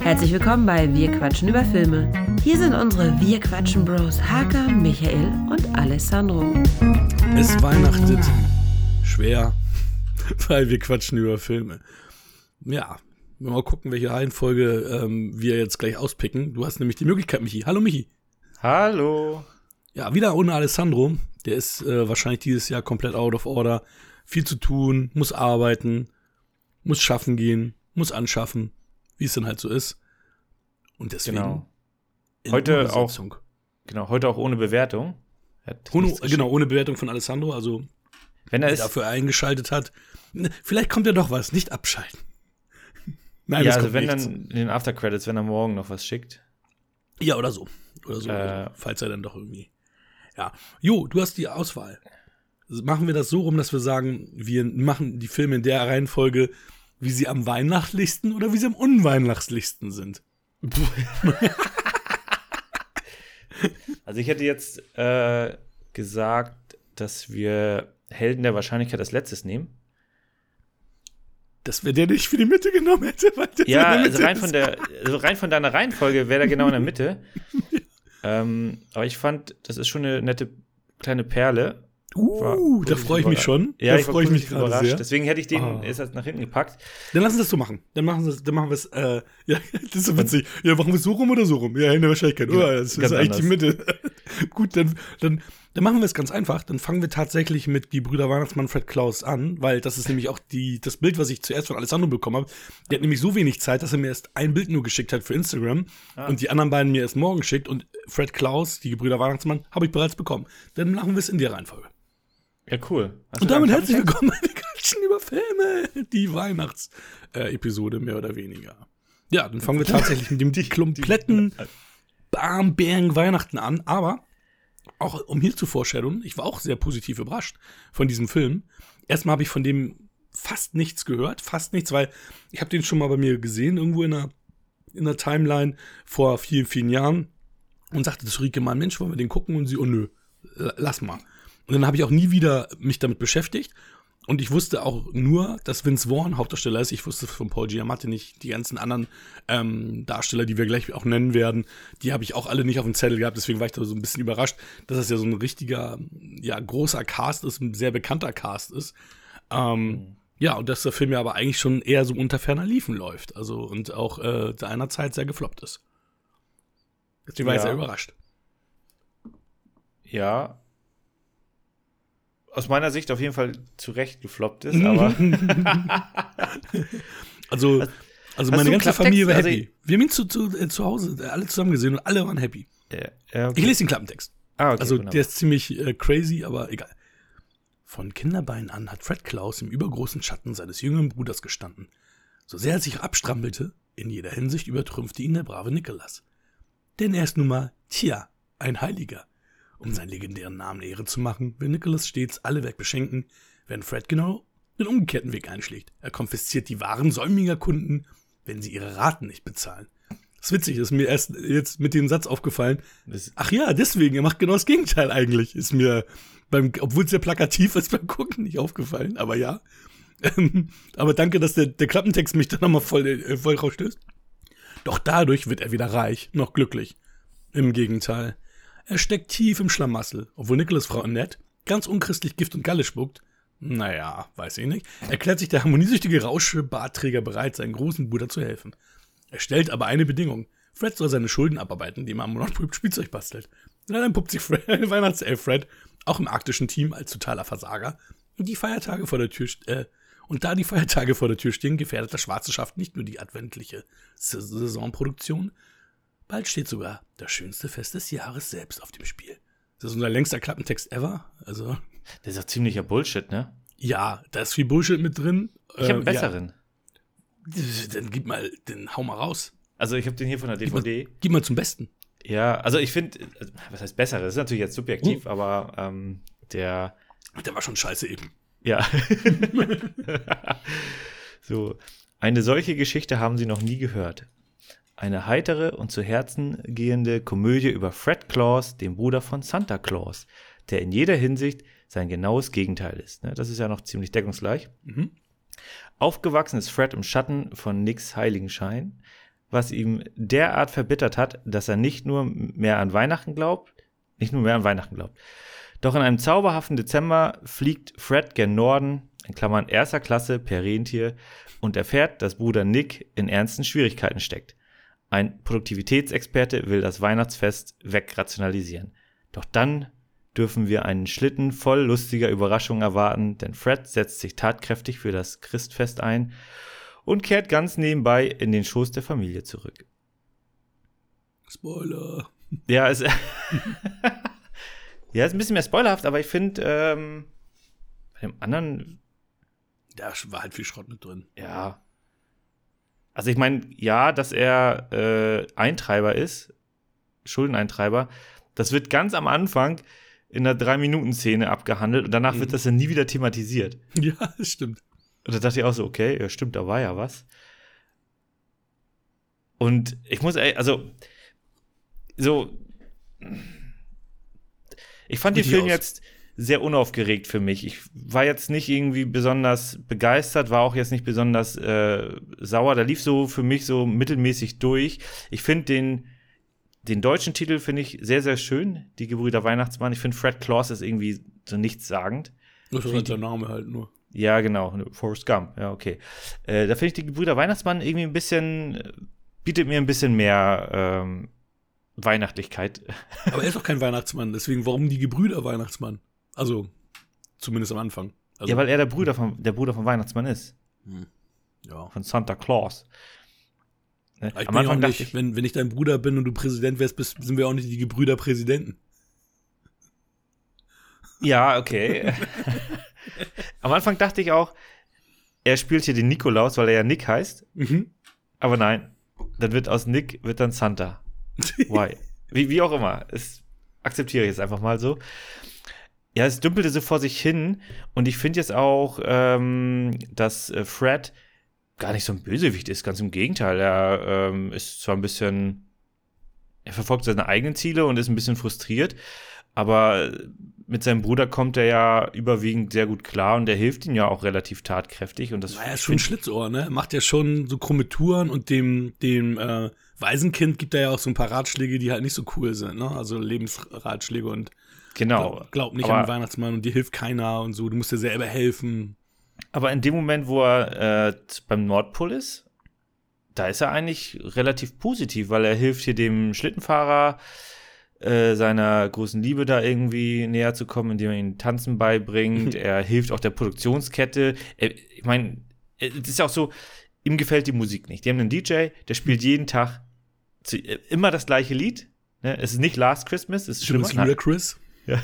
Herzlich willkommen bei Wir quatschen über Filme. Hier sind unsere Wir quatschen Bros Haka, Michael und Alessandro. Es weihnachtet schwer, weil wir quatschen über Filme. Ja, mal gucken, welche Reihenfolge ähm, wir jetzt gleich auspicken. Du hast nämlich die Möglichkeit, Michi. Hallo, Michi. Hallo. Ja, wieder ohne Alessandro. Der ist äh, wahrscheinlich dieses Jahr komplett out of order. Viel zu tun, muss arbeiten, muss schaffen gehen, muss anschaffen, wie es dann halt so ist. Und deswegen. Genau. Heute auch. Genau, heute auch ohne Bewertung. Ohne, genau, ohne Bewertung von Alessandro, also wenn er dafür eingeschaltet hat. Vielleicht kommt ja doch was, nicht abschalten. Nein, ja, also wenn nichts. dann in den Aftercredits, wenn er morgen noch was schickt. Ja, oder so. Oder so, äh, falls er dann doch irgendwie. Ja. Jo, du hast die Auswahl. Machen wir das so rum, dass wir sagen, wir machen die Filme in der Reihenfolge, wie sie am weihnachtlichsten oder wie sie am unweihnachtlichsten sind. also ich hätte jetzt äh, gesagt, dass wir Helden der Wahrscheinlichkeit als letztes nehmen. Dass wir der nicht für die Mitte genommen hätte. ja, also rein, von der, also rein von deiner Reihenfolge wäre der genau in der Mitte. ähm, aber ich fand, das ist schon eine nette kleine Perle. Uh, da freue ich mich schon. Ja, da ich freue ich mich überrascht. Sehr. Deswegen hätte ich den oh. erst nach hinten gepackt. Dann lassen wir das so machen. Dann machen wir dann machen wir es, äh, ja, das ist so witzig. Ja, machen wir es so rum oder so rum? Ja, in der Wahrscheinlichkeit. Ja, oh, das ist eigentlich die Mitte. Gut, dann, dann, dann machen wir es ganz einfach. Dann fangen wir tatsächlich mit die Brüder Weihnachtsmann Fred Klaus an, weil das ist nämlich auch die, das Bild, was ich zuerst von Alessandro bekommen habe. Der hat nämlich so wenig Zeit, dass er mir erst ein Bild nur geschickt hat für Instagram ah. und die anderen beiden mir erst morgen schickt und Fred Klaus, die Brüder Weihnachtsmann, habe ich bereits bekommen. Dann machen wir es in der Reihenfolge. Ja, cool. Hast und damit herzlich willkommen bei Quatschen über Filme. Die Weihnachtsepisode, mehr oder weniger. Ja, dann fangen wir tatsächlich mit dem die, kompletten Barmbären Weihnachten an. Aber auch um hier zu foreshadowen, ich war auch sehr positiv überrascht von diesem Film. Erstmal habe ich von dem fast nichts gehört, fast nichts, weil ich habe den schon mal bei mir gesehen, irgendwo in der, in der Timeline vor vielen, vielen Jahren und sagte zu Rike mal, Mensch, wollen wir den gucken? Und sie, oh nö, lass mal. Und dann habe ich auch nie wieder mich damit beschäftigt. Und ich wusste auch nur, dass Vince Vaughn Hauptdarsteller ist. Ich wusste von Paul Giamatti nicht. Die ganzen anderen ähm, Darsteller, die wir gleich auch nennen werden, die habe ich auch alle nicht auf dem Zettel gehabt. Deswegen war ich da so ein bisschen überrascht, dass das ja so ein richtiger, ja, großer Cast ist, ein sehr bekannter Cast ist. Ähm, mhm. Ja, und dass der Film ja aber eigentlich schon eher so unter ferner Liefen läuft. Also und auch äh, seinerzeit sehr gefloppt ist. Deswegen war ja. ich sehr überrascht. Ja, aus meiner Sicht auf jeden Fall zu Recht gefloppt ist, aber. also, also meine ganze Familie war also happy. Also wir haben ihn zu, zu, äh, zu Hause alle zusammen gesehen und alle waren happy. Ja, ja, okay. Ich lese den Klappentext. Ah, okay, also, der ist ziemlich äh, crazy, aber egal. Von Kinderbeinen an hat Fred Klaus im übergroßen Schatten seines jüngeren Bruders gestanden. So sehr er sich abstrampelte, in jeder Hinsicht übertrümpfte ihn der brave Nikolas. Denn er ist nun mal, tja, ein Heiliger. Um seinen legendären Namen Ehre zu machen, will Nicholas stets alle Weg beschenken, während Fred genau den umgekehrten Weg einschlägt. Er konfisziert die Waren säumiger Kunden, wenn sie ihre Raten nicht bezahlen. Das ist witzig, ist mir erst jetzt mit dem Satz aufgefallen. Ach ja, deswegen, er macht genau das Gegenteil eigentlich. Ist mir beim, obwohl es sehr plakativ ist, beim Gucken nicht aufgefallen, aber ja. aber danke, dass der, der Klappentext mich da nochmal voll, äh, voll rausstößt. Doch dadurch wird er wieder reich, noch glücklich. Im Gegenteil. Er steckt tief im Schlamassel, obwohl Nicholas Frau Annette ganz unchristlich Gift und Galle spuckt. Naja, weiß ich nicht. Erklärt sich der harmoniesüchtige Rauschbartträger bereit, seinen großen Bruder zu helfen. Er stellt aber eine Bedingung. Fred soll seine Schulden abarbeiten, indem er am Monopoly Spielzeug bastelt. Und dann puppt sich Fred, Weihnachtself Fred, auch im arktischen Team, als totaler Versager. Und die Feiertage vor der Tür, äh, und da die Feiertage vor der Tür stehen, gefährdet das Schwarze Schaft nicht nur die adventliche Saisonproduktion, Bald steht sogar das schönste Fest des Jahres selbst auf dem Spiel. Das ist unser längster Klappentext ever. Also. Das ist doch ziemlicher Bullshit, ne? Ja, da ist viel Bullshit mit drin. Ich habe einen äh, besseren. Ja. Dann gib mal, den hau mal raus. Also ich habe den hier von der DVD. Gib mal, gib mal zum Besten. Ja, also ich finde, was heißt bessere? Das ist natürlich jetzt subjektiv, uh. aber ähm, der. Der war schon scheiße eben. Ja. so. Eine solche Geschichte haben Sie noch nie gehört. Eine heitere und zu Herzen gehende Komödie über Fred Claus, den Bruder von Santa Claus, der in jeder Hinsicht sein genaues Gegenteil ist. Ne? Das ist ja noch ziemlich deckungsgleich. Mhm. Aufgewachsen ist Fred im Schatten von Nicks Heiligenschein, was ihm derart verbittert hat, dass er nicht nur mehr an Weihnachten glaubt, nicht nur mehr an Weihnachten glaubt. Doch in einem zauberhaften Dezember fliegt Fred gen Norden, in Klammern erster Klasse per Rentier, und erfährt, dass Bruder Nick in ernsten Schwierigkeiten steckt. Ein Produktivitätsexperte will das Weihnachtsfest wegrationalisieren. Doch dann dürfen wir einen Schlitten voll lustiger Überraschungen erwarten, denn Fred setzt sich tatkräftig für das Christfest ein und kehrt ganz nebenbei in den Schoß der Familie zurück. Spoiler. Ja, es ja, ist ein bisschen mehr spoilerhaft, aber ich finde, ähm, bei dem anderen. Da war halt viel Schrott mit drin. Ja. Also ich meine, ja, dass er äh, Eintreiber ist, Schuldeneintreiber, das wird ganz am Anfang in der Drei-Minuten-Szene abgehandelt und danach mhm. wird das dann nie wieder thematisiert. Ja, das stimmt. Und da dachte ich auch so, okay, ja, stimmt, da war ja was. Und ich muss, also, so, ich fand den Film aus. jetzt sehr unaufgeregt für mich. Ich war jetzt nicht irgendwie besonders begeistert, war auch jetzt nicht besonders äh, sauer. Da lief so für mich so mittelmäßig durch. Ich finde den, den deutschen Titel finde ich sehr, sehr schön. Die Gebrüder Weihnachtsmann. Ich finde Fred Claus ist irgendwie so nichtssagend. Das ist halt der Name halt nur. Ja, genau. Forrest Gump. Ja, okay. Äh, da finde ich die Gebrüder Weihnachtsmann irgendwie ein bisschen, bietet mir ein bisschen mehr ähm, Weihnachtlichkeit. Aber er ist doch kein Weihnachtsmann, deswegen warum die Gebrüder Weihnachtsmann? Also, zumindest am Anfang. Also, ja, weil er der Bruder vom, der Bruder vom Weihnachtsmann ist. Hm. Ja. Von Santa Claus. Ne? Am Anfang dachte ich, wenn, wenn ich dein Bruder bin und du Präsident wärst, bist, sind wir auch nicht die Gebrüder Präsidenten. Ja, okay. Am Anfang dachte ich auch, er spielt hier den Nikolaus, weil er ja Nick heißt. Mhm. Aber nein, dann wird aus Nick wird dann Santa. Why? wie, wie auch immer. Das akzeptiere ich jetzt einfach mal so. Ja, es dümpelte so vor sich hin und ich finde jetzt auch, ähm, dass äh, Fred gar nicht so ein Bösewicht ist, ganz im Gegenteil. Er ähm, ist zwar ein bisschen, er verfolgt seine eigenen Ziele und ist ein bisschen frustriert, aber mit seinem Bruder kommt er ja überwiegend sehr gut klar und der hilft ihm ja auch relativ tatkräftig. Und das naja, ist schon ein Schlitzohr, ne? Er macht ja schon so krumme Touren und dem, dem äh, Waisenkind gibt er ja auch so ein paar Ratschläge, die halt nicht so cool sind, ne? Also Lebensratschläge und genau. glaub, glaub nicht aber, an den Weihnachtsmann und dir hilft keiner und so, du musst dir selber helfen. Aber in dem Moment, wo er äh, beim Nordpol ist, da ist er eigentlich relativ positiv, weil er hilft hier dem Schlittenfahrer äh, seiner großen Liebe da irgendwie näher zu kommen, indem er ihn Tanzen beibringt. er hilft auch der Produktionskette. Er, ich meine, es ist ja auch so, ihm gefällt die Musik nicht. Die haben einen DJ, der spielt jeden Tag zu, äh, immer das gleiche Lied. Ne? Es ist nicht Last Christmas, es ist. Schlimmer Chris. Ja.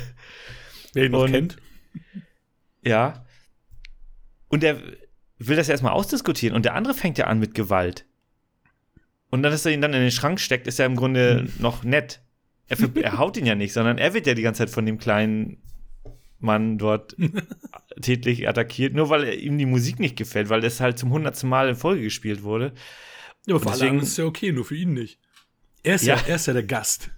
Wer ihn noch Und, kennt. Ja. Und er will das erstmal ausdiskutieren und der andere fängt ja an mit Gewalt. Und dann, dass er ihn dann in den Schrank steckt, ist ja im Grunde hm. noch nett. Er, er haut ihn ja nicht, sondern er wird ja die ganze Zeit von dem kleinen Mann dort tätlich attackiert, nur weil ihm die Musik nicht gefällt, weil es halt zum hundertsten Mal in Folge gespielt wurde. Ja, aber für deswegen, alle ist ja okay, nur für ihn nicht. Er ist ja, ja, er ist ja der Gast.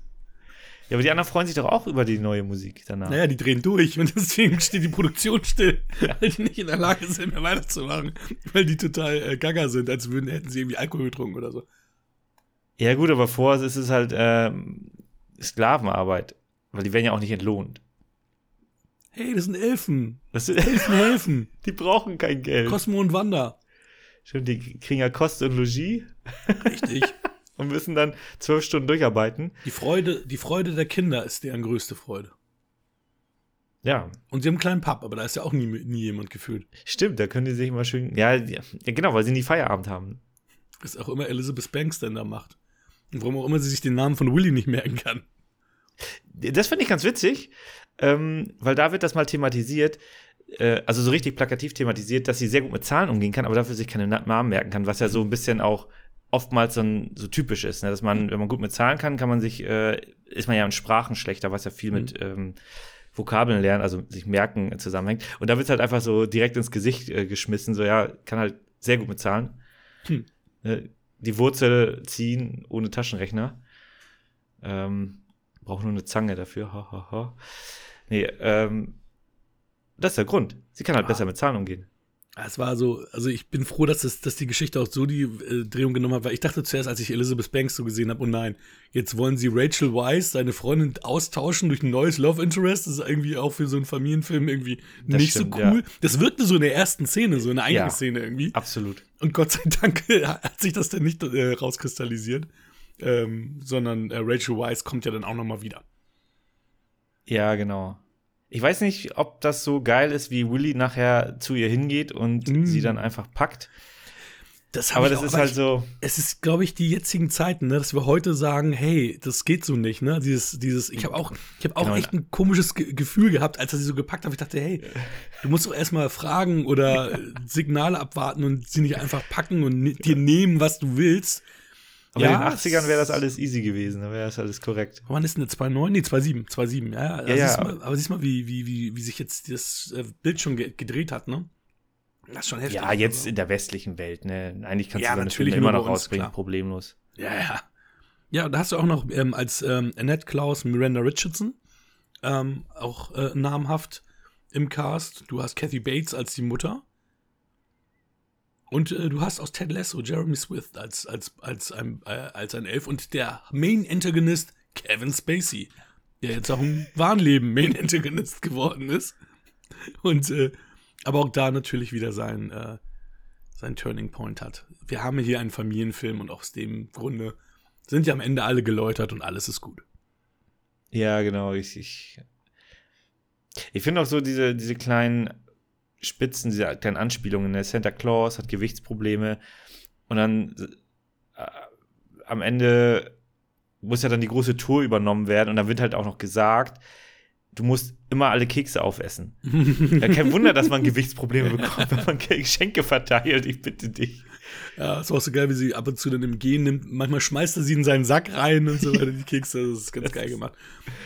Ja, aber die anderen freuen sich doch auch über die neue Musik danach. Naja, die drehen durch und deswegen steht die Produktion still, weil die nicht in der Lage sind, mehr weiterzumachen, weil die total äh, gaga sind, als würden, hätten sie irgendwie Alkohol getrunken oder so. Ja, gut, aber vorher ist es halt ähm, Sklavenarbeit, weil die werden ja auch nicht entlohnt. Hey, das sind Elfen. Das sind Elfen helfen. Die brauchen kein Geld. Cosmo und Wanda. Stimmt, die kriegen ja Kost und Logis. Richtig. und müssen dann zwölf Stunden durcharbeiten. Die Freude, die Freude der Kinder ist deren größte Freude. Ja. Und sie haben einen kleinen Pub, aber da ist ja auch nie, nie jemand gefühlt. Stimmt, da können die sich immer schön. Ja, ja, genau, weil sie nie Feierabend haben. Ist auch immer Elizabeth Banks denn da macht. Und warum auch immer sie sich den Namen von Willy nicht merken kann. Das finde ich ganz witzig, ähm, weil da wird das mal thematisiert, äh, also so richtig plakativ thematisiert, dass sie sehr gut mit Zahlen umgehen kann, aber dafür sich keine Namen merken kann, was ja so ein bisschen auch oftmals dann so typisch ist, ne? dass man, wenn man gut mit Zahlen kann, kann man sich, äh, ist man ja in Sprachen schlechter, was ja viel mhm. mit ähm, Vokabeln lernen, also sich merken zusammenhängt. Und da wird halt einfach so direkt ins Gesicht äh, geschmissen, so ja, kann halt sehr gut mit Zahlen. Hm. Ne? Die Wurzel ziehen ohne Taschenrechner. Ähm, braucht nur eine Zange dafür. Ha, ha, ha. Nee, ähm, das ist der Grund. Sie kann halt ah. besser mit Zahlen umgehen. Es war so, also ich bin froh, dass, das, dass die Geschichte auch so die äh, Drehung genommen hat, weil ich dachte zuerst, als ich Elizabeth Banks so gesehen habe, oh nein, jetzt wollen sie Rachel Weisz, seine Freundin, austauschen durch ein neues Love Interest. Das ist irgendwie auch für so einen Familienfilm irgendwie das nicht stimmt, so cool. Ja. Das wirkte so in der ersten Szene, so in der eigenen ja, Szene irgendwie. Absolut. Und Gott sei Dank hat sich das dann nicht äh, rauskristallisiert, ähm, sondern äh, Rachel Weisz kommt ja dann auch nochmal wieder. Ja, genau. Ich weiß nicht, ob das so geil ist, wie Willy nachher zu ihr hingeht und mm. sie dann einfach packt. Das aber das auch, ist halt so. Es ist, glaube ich, die jetzigen Zeiten, ne, dass wir heute sagen, hey, das geht so nicht, ne? Dieses, dieses, ich habe auch, ich habe auch genau. echt ein komisches Ge Gefühl gehabt, als er sie so gepackt hat. Ich dachte, hey, du musst doch erstmal fragen oder Signale abwarten und sie nicht einfach packen und dir nehmen, was du willst. Aber ja, in den 80ern wäre das alles easy gewesen, dann wäre das alles korrekt. Wann ist denn 2,9? Nee, 2,7. 2,7, ja. Also ja, ja. Mal, aber siehst mal, wie, wie, wie, wie sich jetzt das äh, Bild schon ge gedreht hat, ne? Das ist schon heftig. Ja, jetzt also. in der westlichen Welt, ne? Eigentlich kannst ja, du eine immer noch rausbringen, klar. problemlos. Ja, ja. Ja, da hast du auch noch ähm, als ähm, Annette Klaus Miranda Richardson, ähm, auch äh, namhaft im Cast. Du hast Kathy Bates als die Mutter. Und äh, du hast aus Ted Lasso Jeremy Swift als, als, als, ein, äh, als ein Elf und der Main Antagonist Kevin Spacey, der jetzt auch im Wahnleben Main Antagonist geworden ist. Und äh, aber auch da natürlich wieder sein, äh, sein Turning Point hat. Wir haben hier einen Familienfilm und aus dem Grunde sind ja am Ende alle geläutert und alles ist gut. Ja, genau. Ich, ich, ich finde auch so diese, diese kleinen Spitzen, diese kleinen Anspielungen. Ne? Santa Claus hat Gewichtsprobleme und dann äh, am Ende muss ja dann die große Tour übernommen werden und dann wird halt auch noch gesagt, du musst immer alle Kekse aufessen. ja, kein Wunder, dass man Gewichtsprobleme bekommt, wenn man Geschenke verteilt, ich bitte dich. Ja, es war auch so geil, wie sie ab und zu dann im Gehen nimmt. Manchmal schmeißt er sie in seinen Sack rein und so weiter, die Kekse. Das ist ganz geil gemacht.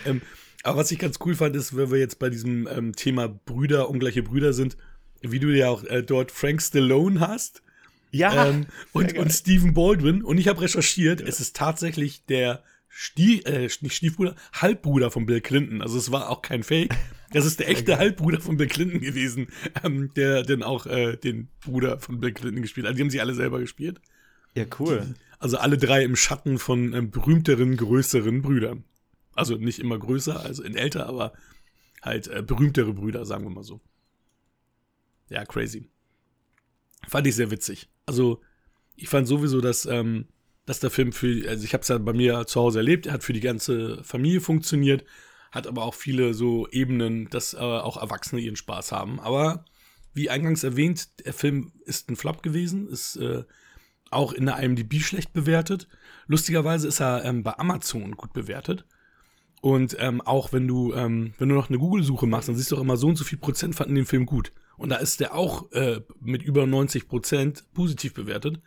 Ähm, aber was ich ganz cool fand, ist, wenn wir jetzt bei diesem ähm, Thema Brüder, ungleiche Brüder sind, wie du ja auch äh, dort Frank Stallone hast. Ja. Ähm, und, und Stephen Baldwin. Und ich habe recherchiert, ja. es ist tatsächlich der Stie äh, nicht Stiefbruder, Halbbruder von Bill Clinton. Also es war auch kein Fake. Das ist der echte Halbbruder von Bill Clinton gewesen, ähm, der dann auch äh, den Bruder von Bill Clinton gespielt hat. Die haben sie alle selber gespielt. Ja, cool. Also alle drei im Schatten von ähm, berühmteren, größeren Brüdern. Also nicht immer größer, also in älter, aber halt äh, berühmtere Brüder, sagen wir mal so. Ja, crazy. Fand ich sehr witzig. Also, ich fand sowieso, dass, ähm, dass der Film für, also ich habe es ja bei mir zu Hause erlebt, er hat für die ganze Familie funktioniert, hat aber auch viele so Ebenen, dass äh, auch Erwachsene ihren Spaß haben. Aber wie eingangs erwähnt, der Film ist ein Flop gewesen, ist äh, auch in der IMDb schlecht bewertet. Lustigerweise ist er ähm, bei Amazon gut bewertet. Und ähm, auch wenn du, ähm, wenn du noch eine Google-Suche machst, dann siehst du auch immer so und so viel Prozent fanden den Film gut. Und da ist der auch äh, mit über 90 Prozent positiv bewertet.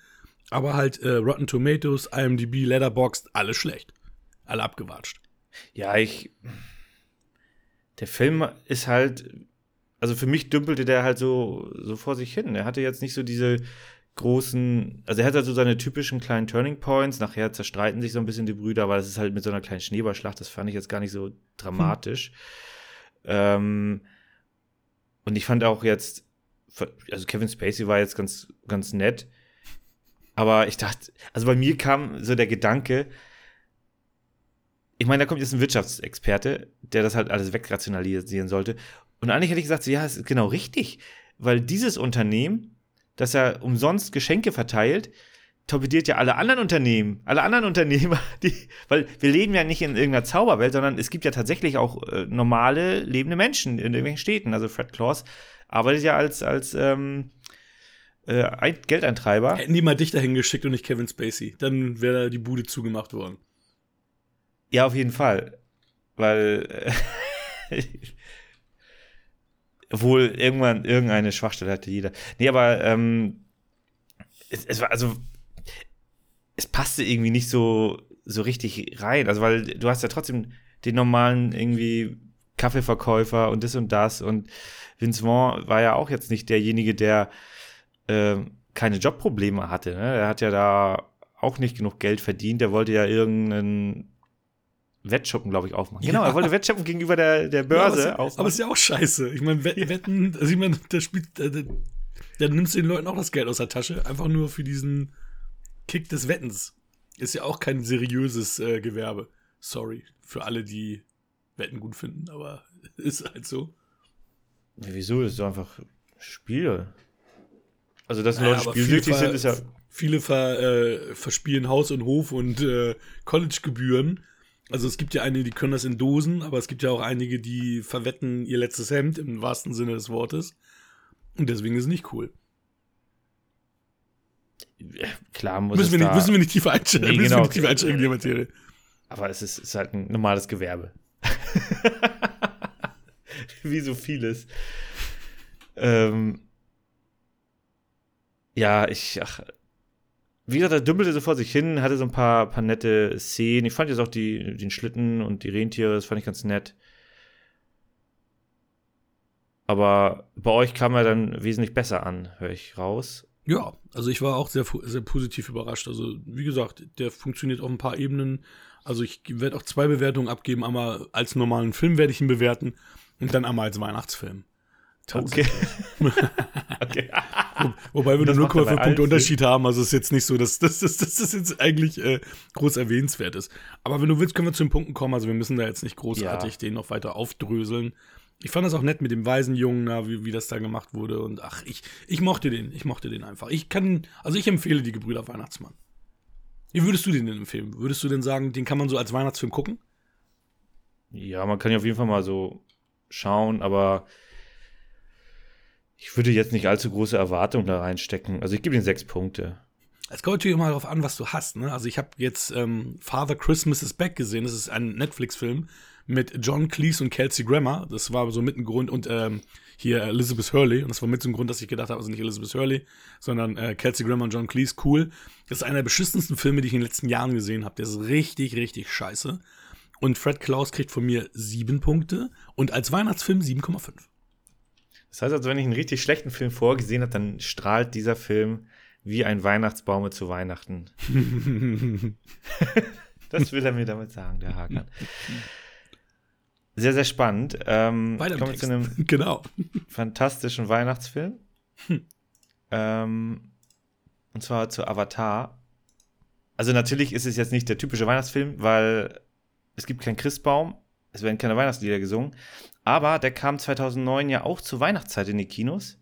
Aber halt äh, Rotten Tomatoes, IMDb, Letterboxd, alles schlecht. Alle abgewatscht. Ja, ich. Der Film ist halt. Also für mich dümpelte der halt so, so vor sich hin. Er hatte jetzt nicht so diese großen, also er hat halt so seine typischen kleinen Turning Points. Nachher zerstreiten sich so ein bisschen die Brüder, aber das ist halt mit so einer kleinen Schneeballschlacht. Das fand ich jetzt gar nicht so dramatisch. Hm. Ähm, und ich fand auch jetzt, also Kevin Spacey war jetzt ganz, ganz nett. Aber ich dachte, also bei mir kam so der Gedanke, ich meine, da kommt jetzt ein Wirtschaftsexperte, der das halt alles wegrationalisieren sollte. Und eigentlich hätte ich gesagt, ja, es ist genau richtig, weil dieses Unternehmen, das ja umsonst Geschenke verteilt, torpediert ja alle anderen Unternehmen, alle anderen Unternehmer, die, weil wir leben ja nicht in irgendeiner Zauberwelt, sondern es gibt ja tatsächlich auch äh, normale, lebende Menschen in irgendwelchen Städten. Also Fred Claus arbeitet ja als, als ähm, äh, Geldeintreiber. Hätten die mal dich dahin geschickt und nicht Kevin Spacey, dann wäre die Bude zugemacht worden. Ja, auf jeden Fall. Weil äh, obwohl irgendwann irgendeine Schwachstelle hatte jeder. Nee, aber ähm, es, es war also es passte irgendwie nicht so, so richtig rein. Also, weil du hast ja trotzdem den normalen irgendwie Kaffeeverkäufer und das und das. Und Vince Vaughn war ja auch jetzt nicht derjenige, der äh, keine Jobprobleme hatte. Ne? Er hat ja da auch nicht genug Geld verdient. Der wollte ja irgendeinen Wettschuppen, glaube ich, aufmachen. Genau, er wollte Wettschuppen gegenüber der, der Börse ja, aber, aufmachen. Aber ist ja auch scheiße. Ich meine, Wetten, also ich meine, der spielt, der, dann nimmst den Leuten auch das Geld aus der Tasche, einfach nur für diesen Kick des Wettens. Ist ja auch kein seriöses äh, Gewerbe. Sorry für alle, die Wetten gut finden, aber ist halt so. Ja, wieso? Das ist einfach Spiel. Also, dass naja, Leute spielsüchtig sind, ist ja. Viele ver, äh, verspielen Haus und Hof und äh, Collegegebühren. Also es gibt ja einige, die können das in Dosen, aber es gibt ja auch einige, die verwetten ihr letztes Hemd im wahrsten Sinne des Wortes. Und deswegen ist es nicht cool. Klar muss müssen wir nicht, Müssen wir nicht tiefer einsteigen, nee, genau, nicht tiefer einsteigen in die Materie. Aber es ist, ist halt ein normales Gewerbe. Wie so vieles. Ähm, ja, ich, ach, wie gesagt, er dümpelte so vor sich hin, hatte so ein paar, paar nette Szenen. Ich fand jetzt auch die, den Schlitten und die Rentiere, das fand ich ganz nett. Aber bei euch kam er dann wesentlich besser an, höre ich raus. Ja, also ich war auch sehr, sehr positiv überrascht. Also, wie gesagt, der funktioniert auf ein paar Ebenen. Also, ich werde auch zwei Bewertungen abgeben. Einmal als normalen Film werde ich ihn bewerten und dann einmal als Weihnachtsfilm. Okay. okay. Wo, wobei wir nur 0,5 Punkte Unterschied haben, also ist jetzt nicht so, dass, dass, dass, dass das jetzt eigentlich äh, groß erwähnenswert ist. Aber wenn du willst, können wir zu den Punkten kommen. Also wir müssen da jetzt nicht großartig ja. den noch weiter aufdröseln. Ich fand das auch nett mit dem Waisenjungen, na, wie, wie das da gemacht wurde. Und ach, ich, ich mochte den, ich mochte den einfach. Ich kann, also ich empfehle die Gebrüder Weihnachtsmann. Wie würdest du den denn empfehlen? Würdest du denn sagen, den kann man so als Weihnachtsfilm gucken? Ja, man kann ja auf jeden Fall mal so schauen, aber ich würde jetzt nicht allzu große Erwartungen da reinstecken. Also ich gebe ihm sechs Punkte. Es kommt natürlich immer darauf an, was du hast. Ne? Also ich habe jetzt ähm, Father Christmas is Back gesehen. Das ist ein Netflix-Film mit John Cleese und Kelsey Grammer. Das war so mit ein Grund und ähm, hier Elizabeth Hurley. Und das war mit so ein Grund, dass ich gedacht habe, also nicht Elizabeth Hurley, sondern äh, Kelsey Grammer und John Cleese. Cool. Das ist einer der beschissensten Filme, die ich in den letzten Jahren gesehen habe. Der ist richtig, richtig scheiße. Und Fred Klaus kriegt von mir sieben Punkte und als Weihnachtsfilm 7,5. Das heißt also, wenn ich einen richtig schlechten Film vorgesehen habe, dann strahlt dieser Film wie ein Weihnachtsbaum zu Weihnachten. das will er mir damit sagen, der Hakan. Sehr, sehr spannend. Ähm, kommen wir zu einem genau. fantastischen Weihnachtsfilm. Hm. Ähm, und zwar zu Avatar. Also natürlich ist es jetzt nicht der typische Weihnachtsfilm, weil es gibt keinen Christbaum, es werden keine Weihnachtslieder gesungen. Aber der kam 2009 ja auch zur Weihnachtszeit in die Kinos.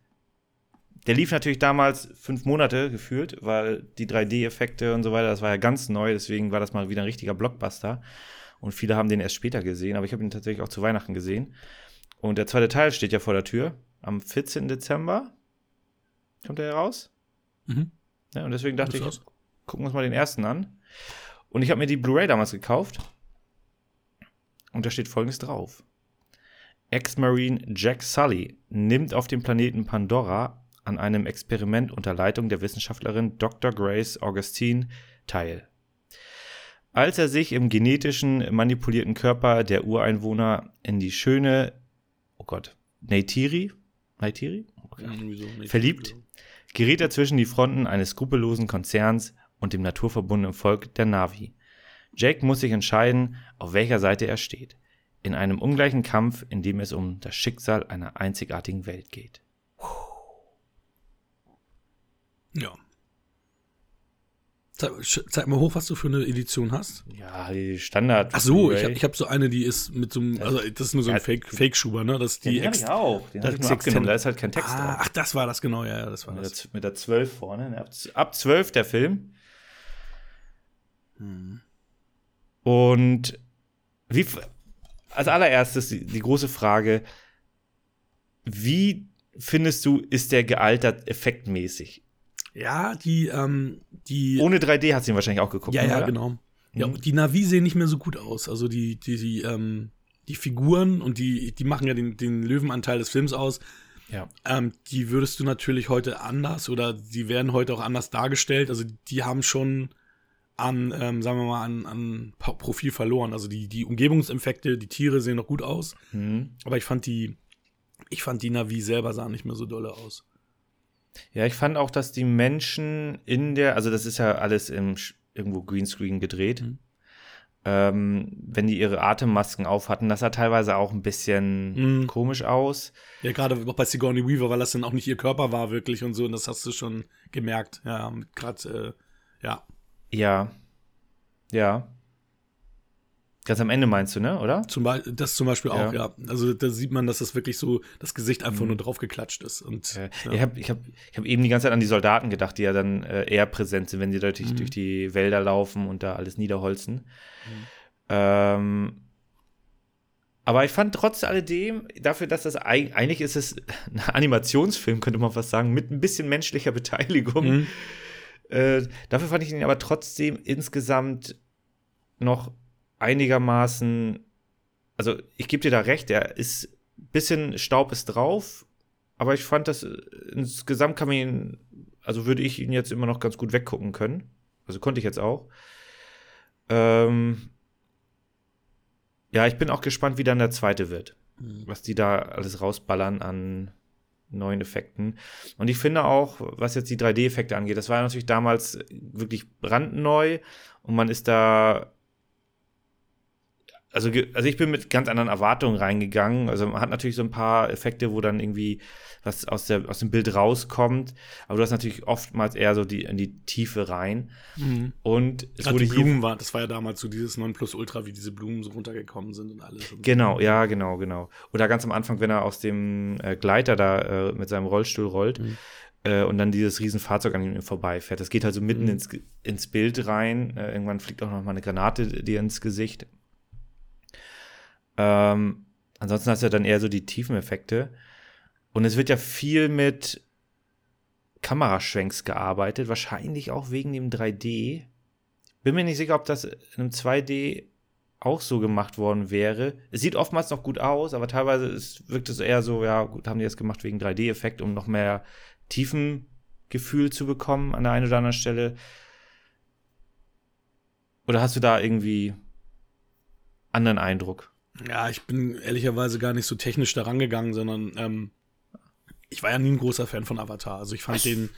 Der lief natürlich damals fünf Monate gefühlt, weil die 3D-Effekte und so weiter, das war ja ganz neu, deswegen war das mal wieder ein richtiger Blockbuster. Und viele haben den erst später gesehen, aber ich habe ihn tatsächlich auch zu Weihnachten gesehen. Und der zweite Teil steht ja vor der Tür. Am 14. Dezember kommt er raus. Mhm. Ja, und deswegen dachte ich, aus. gucken wir uns mal den ersten an. Und ich habe mir die Blu-ray damals gekauft. Und da steht folgendes drauf. Ex-Marine Jack Sully nimmt auf dem Planeten Pandora an einem Experiment unter Leitung der Wissenschaftlerin Dr. Grace Augustine teil. Als er sich im genetischen manipulierten Körper der Ureinwohner in die schöne, oh Gott, Neytiri, Neytiri? Okay. So, verliebt, gerät er zwischen die Fronten eines skrupellosen Konzerns und dem naturverbundenen Volk der Navi. Jake muss sich entscheiden, auf welcher Seite er steht in einem ungleichen Kampf, in dem es um das Schicksal einer einzigartigen Welt geht. Ja. Zeig, zeig, mal hoch, was du für eine Edition hast. Ja, die Standard. Ach so, ich habe ich hab so eine, die ist mit so einem, also das ist nur so ein Fake, Fake-Schuber, ne? Das die den hab ich auch. Den habe ich nur abgenommen, da ist halt kein Text ah, drauf. Ach, das war das, genau, ja, das war mit das. Der, mit der 12 vorne, ne? ab, ab 12 der Film. Hm. Und wie, als allererstes die, die große Frage, wie findest du, ist der gealtert effektmäßig? Ja, die, ähm, die. Ohne 3D hat sie ihn wahrscheinlich auch geguckt. Ja, ja, oder? genau. Ja, mhm. die Navi sehen nicht mehr so gut aus. Also die, die, die, ähm, die Figuren und die, die machen ja den, den Löwenanteil des Films aus. Ja. Ähm, die würdest du natürlich heute anders oder die werden heute auch anders dargestellt. Also die haben schon an, ähm, sagen wir mal, an, an Profil verloren. Also die, die Umgebungseffekte, die Tiere sehen noch gut aus. Mhm. Aber ich fand die, ich fand die Navi selber sahen nicht mehr so dolle aus. Ja, ich fand auch, dass die Menschen in der, also das ist ja alles im irgendwo Greenscreen gedreht. Mhm. ähm, wenn die ihre Atemmasken auf hatten, das sah teilweise auch ein bisschen mm. komisch aus. Ja, gerade auch bei Sigourney Weaver, weil das dann auch nicht ihr Körper war wirklich und so, und das hast du schon gemerkt. Ja, gerade, äh, ja. Ja. Ja. Ganz am Ende meinst du, ne, oder? Zum Beispiel, das zum Beispiel auch, ja. ja. Also da sieht man, dass das wirklich so das Gesicht einfach mhm. nur draufgeklatscht ist. Und, äh, ja. Ich habe ich hab, ich hab eben die ganze Zeit an die Soldaten gedacht, die ja dann äh, eher präsent sind, wenn sie durch, mhm. durch die Wälder laufen und da alles niederholzen. Mhm. Ähm, aber ich fand trotz alledem, dafür, dass das eigentlich ist es ein Animationsfilm, könnte man fast sagen, mit ein bisschen menschlicher Beteiligung. Mhm. Äh, dafür fand ich ihn aber trotzdem insgesamt noch einigermaßen, also ich gebe dir da recht, er ist ein bisschen Staub ist drauf, aber ich fand das insgesamt kann man ihn, also würde ich ihn jetzt immer noch ganz gut weggucken können. Also konnte ich jetzt auch. Ähm, ja, ich bin auch gespannt, wie dann der zweite wird. Mhm. Was die da alles rausballern an neuen Effekten. Und ich finde auch, was jetzt die 3D-Effekte angeht, das war natürlich damals wirklich brandneu und man ist da also, also ich bin mit ganz anderen Erwartungen reingegangen. Also man hat natürlich so ein paar Effekte, wo dann irgendwie was aus, der, aus dem Bild rauskommt, aber du hast natürlich oftmals eher so die, in die Tiefe rein. Mhm. Und es wurde die Blumen war, das war ja damals so dieses Nonplusultra, wie diese Blumen so runtergekommen sind und alles. Und genau, so. ja, genau, genau. Oder ganz am Anfang, wenn er aus dem äh, Gleiter da äh, mit seinem Rollstuhl rollt. Mhm äh, und dann dieses Riesenfahrzeug an ihm vorbeifährt. Das geht halt so mitten mhm. ins, ins Bild rein. Äh, irgendwann fliegt auch noch mal eine Granate dir ins Gesicht. Ähm, ansonsten hast du ja dann eher so die Tiefeneffekte. Und es wird ja viel mit Kameraschwenks gearbeitet, wahrscheinlich auch wegen dem 3D. Bin mir nicht sicher, ob das in einem 2D auch so gemacht worden wäre. Es sieht oftmals noch gut aus, aber teilweise ist, wirkt es eher so, ja, gut, haben die das gemacht wegen 3D-Effekt, um noch mehr Tiefengefühl zu bekommen an der einen oder anderen Stelle. Oder hast du da irgendwie anderen Eindruck? Ja, ich bin ehrlicherweise gar nicht so technisch daran gegangen, sondern ähm, ich war ja nie ein großer Fan von Avatar. Also ich fand den,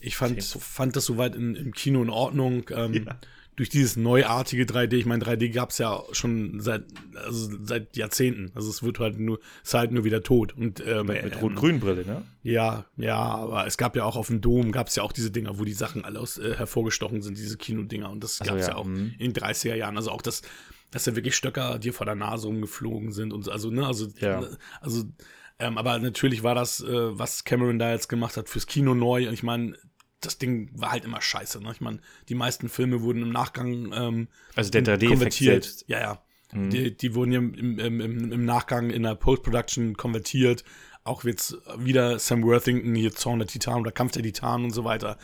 ich fand, fand das soweit in, im Kino in Ordnung. Ähm, ja. Durch dieses neuartige 3D, ich meine, 3D gab es ja schon seit, also seit Jahrzehnten. Also es wird halt nur, es ist halt nur wieder tot. Und, ähm, mit, mit Rot-Grün-Brille, ne? Ja, ja, aber es gab ja auch auf dem Dom, gab es ja auch diese Dinger, wo die Sachen alle aus, äh, hervorgestochen sind, diese Kinodinger. Und das gab es ja. ja. auch mhm. in den 30er Jahren. Also auch das, dass ja wirklich Stöcker dir vor der Nase umgeflogen sind und so, also, ne, also, ja. also, ähm, aber natürlich war das, äh, was Cameron da jetzt gemacht hat, fürs Kino neu. Und ich meine, das Ding war halt immer scheiße. Ne? Ich meine, die meisten Filme wurden im Nachgang ähm, also der 3D-Effekt selbst. Ja, ja. Mhm. Die, die, wurden ja im, im, im, im Nachgang in der Post-Production konvertiert. Auch jetzt wieder Sam Worthington, hier Zorn der Titan oder Kampf der Titan und so weiter.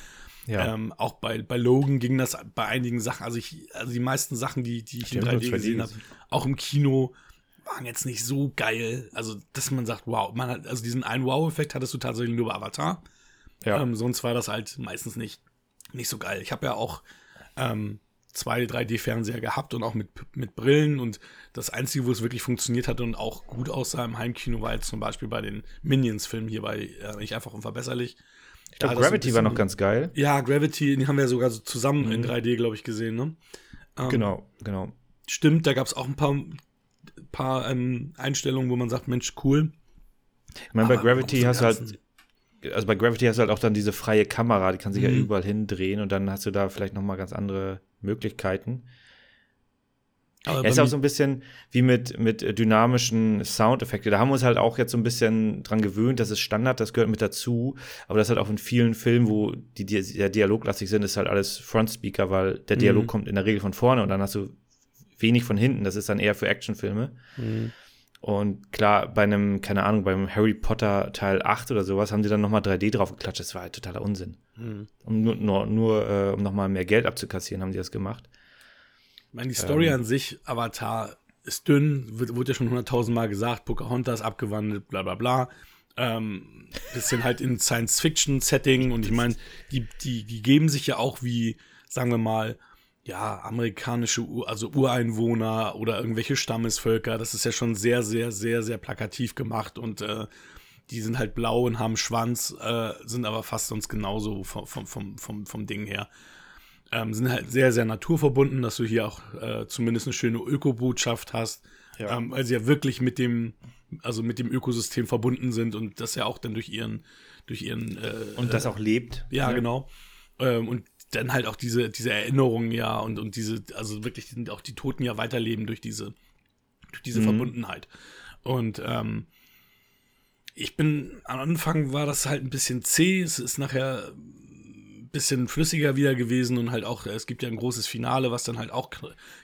Ja. Ähm, auch bei, bei Logan ging das bei einigen Sachen, also ich, also die meisten Sachen, die, die ich in 3D gesehen habe, auch im Kino, waren jetzt nicht so geil. Also, dass man sagt, wow, man hat, also diesen einen Wow-Effekt hattest du tatsächlich nur bei Avatar. Ja. Ähm, sonst war das halt meistens nicht, nicht so geil. Ich habe ja auch ähm, zwei 3D-Fernseher gehabt und auch mit, mit Brillen und das Einzige, wo es wirklich funktioniert hat und auch gut aussah im Heimkino, war jetzt zum Beispiel bei den Minions-Filmen hier bei äh, Nicht einfach unverbesserlich. Ich glaube, Gravity war noch ganz geil. Ja, Gravity, die haben wir ja sogar so zusammen mhm. in 3D, glaube ich, gesehen, ne? Ähm, genau, genau. Stimmt, da gab es auch ein paar, paar ähm, Einstellungen, wo man sagt, Mensch, cool. Ich meine, bei Gravity hast du halt, also bei Gravity hast du halt auch dann diese freie Kamera, die kann sich mhm. ja überall hindrehen und dann hast du da vielleicht noch mal ganz andere Möglichkeiten. Aber er ist auch so ein bisschen wie mit, mit dynamischen Soundeffekten. Da haben wir uns halt auch jetzt so ein bisschen dran gewöhnt, das ist Standard, das gehört mit dazu. Aber das halt auch in vielen Filmen, wo die, die sehr dialoglastig sind, ist halt alles Frontspeaker, weil der Dialog mhm. kommt in der Regel von vorne und dann hast du wenig von hinten. Das ist dann eher für Actionfilme. Mhm. Und klar, bei einem, keine Ahnung, beim Harry Potter Teil 8 oder sowas haben die dann nochmal 3D draufgeklatscht. Das war halt totaler Unsinn. Mhm. Um nur, nur, nur äh, um nochmal mehr Geld abzukassieren, haben die das gemacht. Ich meine, die Story ähm, an sich, Avatar, ist dünn, wird, wurde ja schon hunderttausend Mal gesagt, Pocahontas abgewandelt, bla bla bla. Ähm, bisschen halt in Science-Fiction-Setting und ich meine, die, die, die geben sich ja auch wie, sagen wir mal, ja, amerikanische, also Ureinwohner oder irgendwelche Stammesvölker. Das ist ja schon sehr, sehr, sehr, sehr plakativ gemacht und äh, die sind halt blau und haben Schwanz, äh, sind aber fast sonst genauso vom, vom, vom, vom, vom Ding her. Ähm, sind halt sehr, sehr naturverbunden, dass du hier auch äh, zumindest eine schöne Ökobotschaft hast, ja. ähm, weil sie ja wirklich mit dem, also mit dem Ökosystem verbunden sind und das ja auch dann durch ihren, durch ihren äh, und das auch lebt. Ja, ja. genau. Ähm, und dann halt auch diese, diese Erinnerungen ja und, und diese, also wirklich sind auch die Toten ja weiterleben durch diese, durch diese mhm. Verbundenheit. Und ähm, ich bin, am Anfang war das halt ein bisschen zäh, es ist nachher bisschen flüssiger wieder gewesen und halt auch, es gibt ja ein großes Finale, was dann halt auch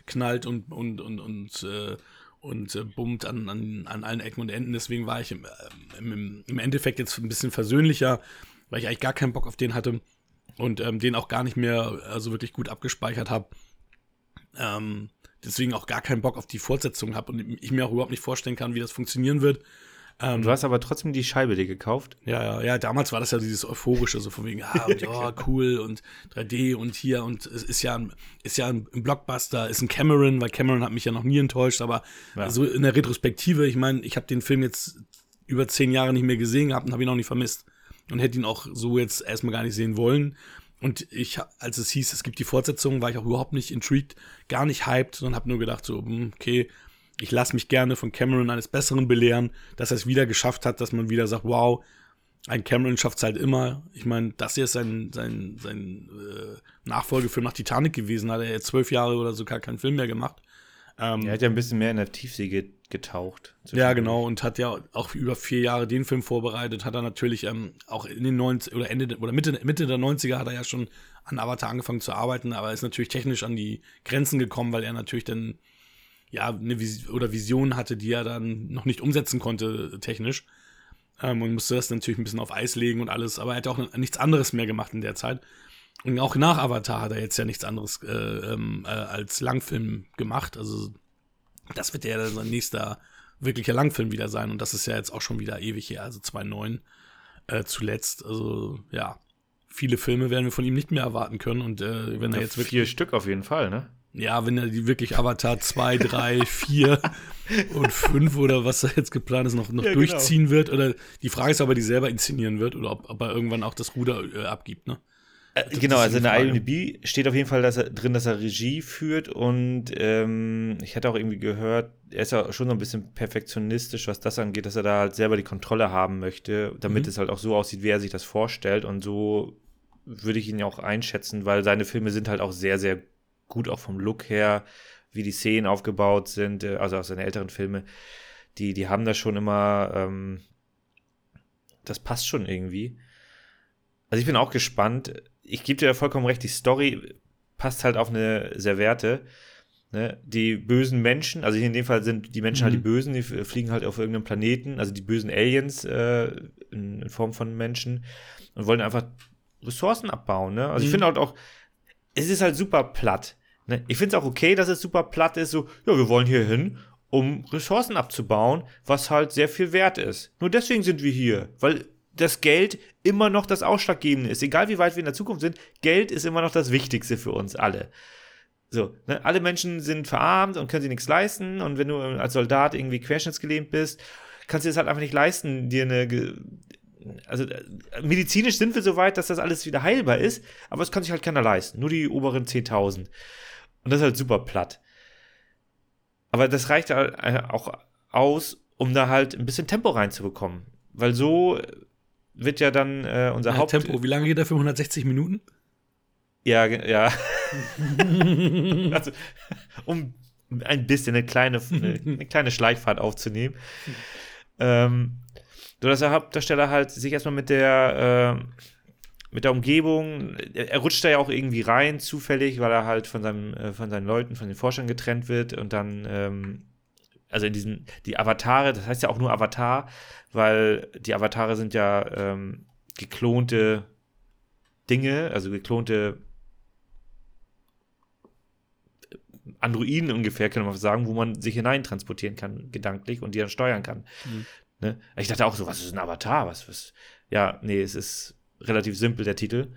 knallt und, und, und, und, äh, und äh, bummt an, an, an allen Ecken und Enden. Deswegen war ich im, äh, im, im Endeffekt jetzt ein bisschen versöhnlicher, weil ich eigentlich gar keinen Bock auf den hatte und ähm, den auch gar nicht mehr also wirklich gut abgespeichert habe. Ähm, deswegen auch gar keinen Bock auf die Fortsetzung habe und ich mir auch überhaupt nicht vorstellen kann, wie das funktionieren wird. Ähm, du hast aber trotzdem die Scheibe dir gekauft. Ja, ja, ja, damals war das ja dieses Euphorische, so von wegen, ah, und, ja, cool und 3D und hier und es ist ja ein, ist ja ein Blockbuster, ist ein Cameron, weil Cameron hat mich ja noch nie enttäuscht, aber ja. so in der Retrospektive, ich meine, ich habe den Film jetzt über zehn Jahre nicht mehr gesehen gehabt und habe ihn auch nicht vermisst und hätte ihn auch so jetzt erstmal gar nicht sehen wollen. Und ich, als es hieß, es gibt die Fortsetzung, war ich auch überhaupt nicht intrigued, gar nicht hyped, sondern habe nur gedacht, so, hm, okay, ich lasse mich gerne von Cameron eines Besseren belehren, dass er es wieder geschafft hat, dass man wieder sagt, wow, ein Cameron schafft es halt immer. Ich meine, das hier ist sein, sein, sein äh, Nachfolgefilm nach Titanic gewesen, hat er jetzt zwölf Jahre oder so gar keinen Film mehr gemacht. Ähm, er hat ja ein bisschen mehr in der Tiefsee getaucht. Ja, genau, und hat ja auch über vier Jahre den Film vorbereitet, hat er natürlich ähm, auch in den 90 oder Ende oder Mitte, Mitte der 90er hat er ja schon an Avatar angefangen zu arbeiten, aber ist natürlich technisch an die Grenzen gekommen, weil er natürlich dann ja eine Vis oder Vision hatte, die er dann noch nicht umsetzen konnte technisch. Ähm, und musste das natürlich ein bisschen auf Eis legen und alles, aber er hat auch nichts anderes mehr gemacht in der Zeit. Und auch nach Avatar hat er jetzt ja nichts anderes äh, ähm, äh, als Langfilm gemacht. Also das wird ja sein nächster wirklicher Langfilm wieder sein. Und das ist ja jetzt auch schon wieder ewig her, also 2009 äh, zuletzt. Also ja, viele Filme werden wir von ihm nicht mehr erwarten können. Und äh, wenn ja, er jetzt wirklich. Vier Stück auf jeden Fall, ne? Ja, wenn er die wirklich Avatar 2, 3, 4 und 5 oder was da jetzt geplant ist, noch, noch ja, genau. durchziehen genau. wird. Oder die Frage ist, ob er die selber inszenieren wird oder ob, ob er irgendwann auch das Ruder äh, abgibt, ne? Äh, genau, also in der IMDb steht auf jeden Fall dass er, drin, dass er Regie führt und ähm, ich hatte auch irgendwie gehört, er ist ja schon so ein bisschen perfektionistisch, was das angeht, dass er da halt selber die Kontrolle haben möchte, damit mhm. es halt auch so aussieht, wie er sich das vorstellt und so würde ich ihn ja auch einschätzen, weil seine Filme sind halt auch sehr, sehr gut, auch vom Look her, wie die Szenen aufgebaut sind, äh, also aus seinen älteren Filmen, die, die haben da schon immer, ähm, das passt schon irgendwie. Also ich bin auch gespannt ich gebe dir ja vollkommen recht, die Story passt halt auf eine Serviette. Ne? Die bösen Menschen, also hier in dem Fall sind die Menschen mhm. halt die mhm. Bösen, die fliegen halt auf irgendeinem Planeten, also die bösen Aliens äh, in, in, Form von Menschen und wollen einfach Ressourcen abbauen. Ne? Also mhm. ich finde halt auch, es ist halt super platt. Ne? Ich finde es auch okay, dass es super platt ist, so, ja, wir wollen hier hin, um Ressourcen abzubauen, was halt sehr viel wert ist. Nur deswegen sind wir hier, weil das Geld immer noch das Ausschlaggebende ist. Egal wie weit wir in der Zukunft sind, Geld ist immer noch das Wichtigste für uns alle. So, ne? alle Menschen sind verarmt und können sich nichts leisten. Und wenn du als Soldat irgendwie querschnittsgelähmt bist, kannst du es halt einfach nicht leisten, dir eine. Also medizinisch sind wir so weit, dass das alles wieder heilbar ist, aber es kann sich halt keiner leisten. Nur die oberen 10.000. Und das ist halt super platt. Aber das reicht halt auch aus, um da halt ein bisschen Tempo reinzubekommen. Weil so wird ja dann äh, unser ja, Haupt. Tempo, wie lange geht der für 160 Minuten? Ja, ja. also, um ein bisschen eine kleine, eine, eine kleine Schleichfahrt aufzunehmen. Ähm, so dass der Hauptdarsteller halt sich erstmal mit der, äh, mit der Umgebung, er rutscht da ja auch irgendwie rein, zufällig, weil er halt von, seinem, äh, von seinen Leuten, von den Forschern getrennt wird und dann ähm, also in diesen, die Avatare, das heißt ja auch nur Avatar, weil die Avatare sind ja ähm, geklonte Dinge, also geklonte Androiden ungefähr, kann man sagen, wo man sich hineintransportieren kann, gedanklich, und die dann steuern kann. Mhm. Ne? Ich dachte auch so, was ist ein Avatar? Was, was? Ja, nee, es ist relativ simpel, der Titel.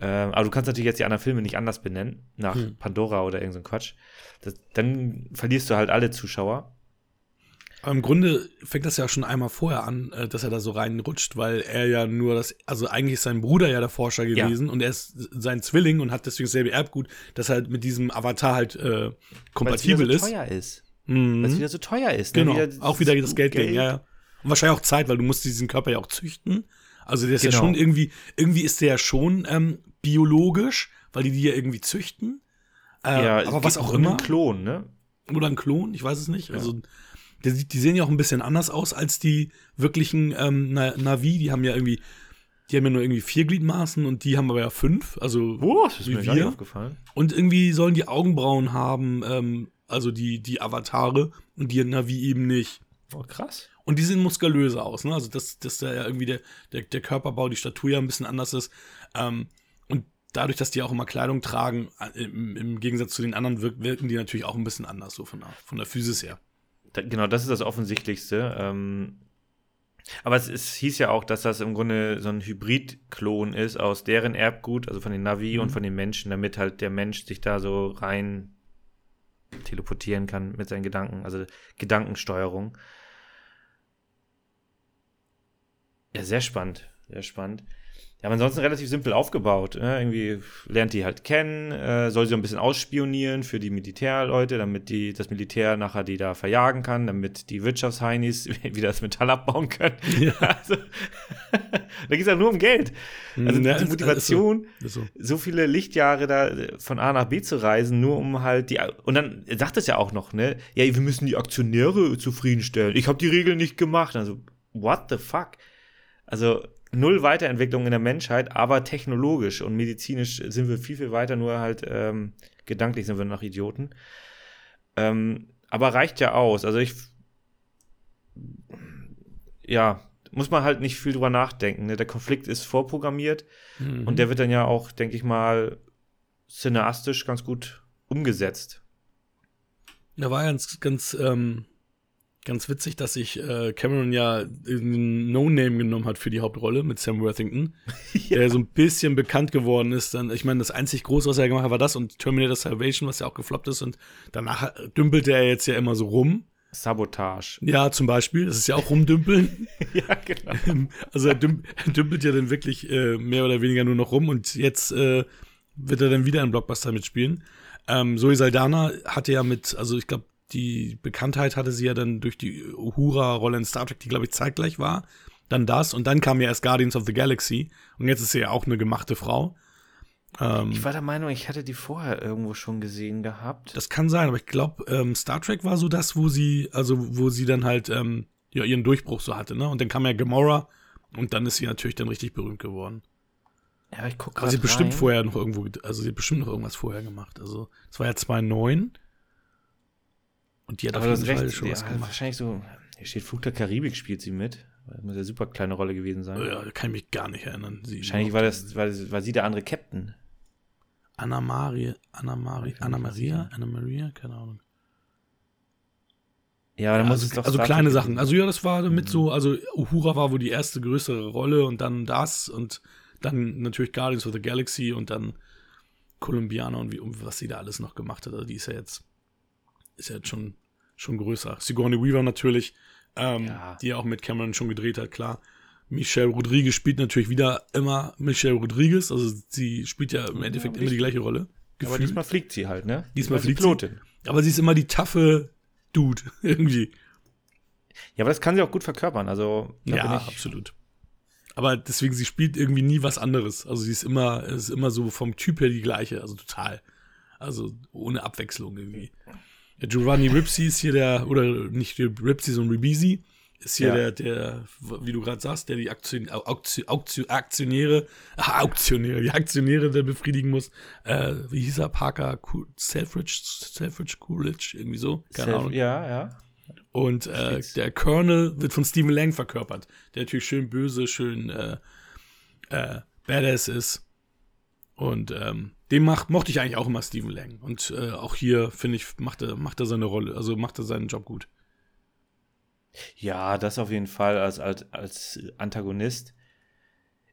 Ähm, aber du kannst natürlich jetzt die anderen Filme nicht anders benennen, nach hm. Pandora oder irgendein so Quatsch. Das, dann verlierst du halt alle Zuschauer. Aber im Grunde fängt das ja schon einmal vorher an, äh, dass er da so reinrutscht, weil er ja nur das, also eigentlich ist sein Bruder ja der Forscher gewesen ja. und er ist sein Zwilling und hat deswegen dasselbe Erbgut, dass er halt mit diesem Avatar halt äh, kompatibel Weil es wieder so teuer ist. Mhm. Weil es wieder so teuer ist. Ne? Genau, wieder auch wieder das Geld, Geld. ja. Und wahrscheinlich auch Zeit, weil du musst diesen Körper ja auch züchten. Also der ist genau. ja schon irgendwie, irgendwie ist der ja schon ähm, biologisch, weil die die ja irgendwie züchten. Äh, ja, aber was auch immer. Ein Klon, ne? Oder ein Klon, ich weiß es nicht. Ja. Also die, die, sehen ja auch ein bisschen anders aus als die wirklichen ähm, Navi. Die haben ja irgendwie, die haben ja nur irgendwie vier Gliedmaßen und die haben aber ja fünf. Also oh, das ist mir wir. aufgefallen. Und irgendwie sollen die Augenbrauen haben, ähm, also die, die Avatare und die Navi eben nicht. Oh, krass. Und die sehen muskulöser aus, ne? Also, dass, dass da ja irgendwie der, der, der Körperbau, die Statur ja ein bisschen anders ist. Ähm, und dadurch, dass die auch immer Kleidung tragen, äh, im, im Gegensatz zu den anderen, wirken, wirken die natürlich auch ein bisschen anders, so von der, von der Physis her. Da, genau, das ist das Offensichtlichste. Ähm, aber es, es, hieß ja auch, dass das im Grunde so ein Hybrid-Klon ist aus deren Erbgut, also von den Navi mhm. und von den Menschen, damit halt der Mensch sich da so rein teleportieren kann mit seinen Gedanken, also Gedankensteuerung. Ja, sehr spannend, sehr spannend. Ja, aber ansonsten relativ simpel aufgebaut. Ne? Irgendwie lernt die halt kennen, äh, soll sie ein bisschen ausspionieren für die Militärleute, damit die, das Militär nachher die da verjagen kann, damit die Wirtschaftsheinis wieder das Metall abbauen können. Ja. Also, da geht es ja nur um Geld. Also ja, die Motivation, ist so. Ist so. so. viele Lichtjahre da von A nach B zu reisen, nur um halt die. Und dann sagt es ja auch noch, ne? Ja, wir müssen die Aktionäre zufriedenstellen. Ich habe die Regeln nicht gemacht. Also, what the fuck? Also, null Weiterentwicklung in der Menschheit, aber technologisch und medizinisch sind wir viel, viel weiter, nur halt ähm, gedanklich sind wir noch Idioten. Ähm, aber reicht ja aus. Also ich, ja, muss man halt nicht viel drüber nachdenken. Ne? Der Konflikt ist vorprogrammiert mhm. und der wird dann ja auch, denke ich mal, cineastisch ganz gut umgesetzt. Da war ganz, ganz ähm, ganz witzig, dass sich äh, Cameron ja No-Name genommen hat für die Hauptrolle mit Sam Worthington, ja. der so ein bisschen bekannt geworden ist. Dann, ich meine, das einzig Große, was er gemacht hat, war das und Terminator Salvation, was ja auch gefloppt ist. Und danach dümpelte er jetzt ja immer so rum. Sabotage. Ja, zum Beispiel. Das ist ja auch rumdümpeln. ja, genau. Also er, düm er, dümpelt ja dann wirklich äh, mehr oder weniger nur noch rum und jetzt äh, wird er dann wieder einen Blockbuster mitspielen. Ähm, Zoe Saldana hatte ja mit, also ich glaube, die Bekanntheit hatte sie ja dann durch die Uhura-Rolle in Star Trek, die, glaube ich, zeitgleich war. Dann das und dann kam ja erst Guardians of the Galaxy. Und jetzt ist sie ja auch eine gemachte Frau. Ähm, ich war der Meinung, ich hatte die vorher irgendwo schon gesehen gehabt. Das kann sein, aber ich glaube, ähm, Star Trek war so das, wo sie, also wo sie dann halt ähm, ja, ihren Durchbruch so hatte, ne? Und dann kam ja Gamora und dann ist sie natürlich dann richtig berühmt geworden. Ja, ich gucke gerade. sie hat bestimmt vorher noch irgendwo, also sie hat bestimmt noch irgendwas vorher gemacht. Also, es war ja 2009. Und die hat Aber auf jeden Fall recht, schon was gemacht. Wahrscheinlich so, hier steht Flug der Karibik spielt sie mit. Das muss ja super kleine Rolle gewesen sein. Ja, da kann ich mich gar nicht erinnern. Sie wahrscheinlich war das, war das, war sie der andere Captain. Anna Maria, Anna Maria, Anna Maria, Anna Maria, keine Ahnung. Ja, dann ja, muss also, es doch Also kleine Sachen. Also ja, das war damit mhm. so, also Uhura war wohl die erste größere Rolle und dann das und dann natürlich Guardians of the Galaxy und dann Columbianer und wie, was sie da alles noch gemacht hat. Also die ist ja jetzt, ist ja jetzt schon schon größer. Sigourney Weaver natürlich, ähm, ja. die ja auch mit Cameron schon gedreht hat, klar. Michelle Rodriguez spielt natürlich wieder immer Michelle Rodriguez, also sie spielt ja im Endeffekt ja, immer die gleiche Rolle. Gefühlt. Aber diesmal fliegt sie halt, ne? Diesmal fliegt Pilotin. sie. Aber sie ist immer die taffe Dude, irgendwie. Ja, aber das kann sie auch gut verkörpern, also. Ja, absolut. Aber deswegen, sie spielt irgendwie nie was anderes. Also sie ist immer, ist immer so vom Typ her die gleiche, also total. Also ohne Abwechslung irgendwie. Giovanni Ripsy ist hier der, oder nicht Ripsy, sondern Ribisi, ist hier ja. der, der, wie du gerade sagst, der die Aktion, Auktion, Auktion, Aktionäre, ach, Auktionäre, die Aktionäre der befriedigen muss. Äh, wie hieß er? Parker Selfridge, Selfridge Coolidge, irgendwie so? Keine Self, Ahnung. Ja, ja. Und äh, der Colonel wird von Stephen Lang verkörpert, der natürlich schön böse, schön äh, äh, badass ist. Und ähm, dem macht, mochte ich eigentlich auch immer Stephen Lang. Und äh, auch hier, finde ich, macht er, macht er seine Rolle, also macht er seinen Job gut. Ja, das auf jeden Fall als, als, als Antagonist.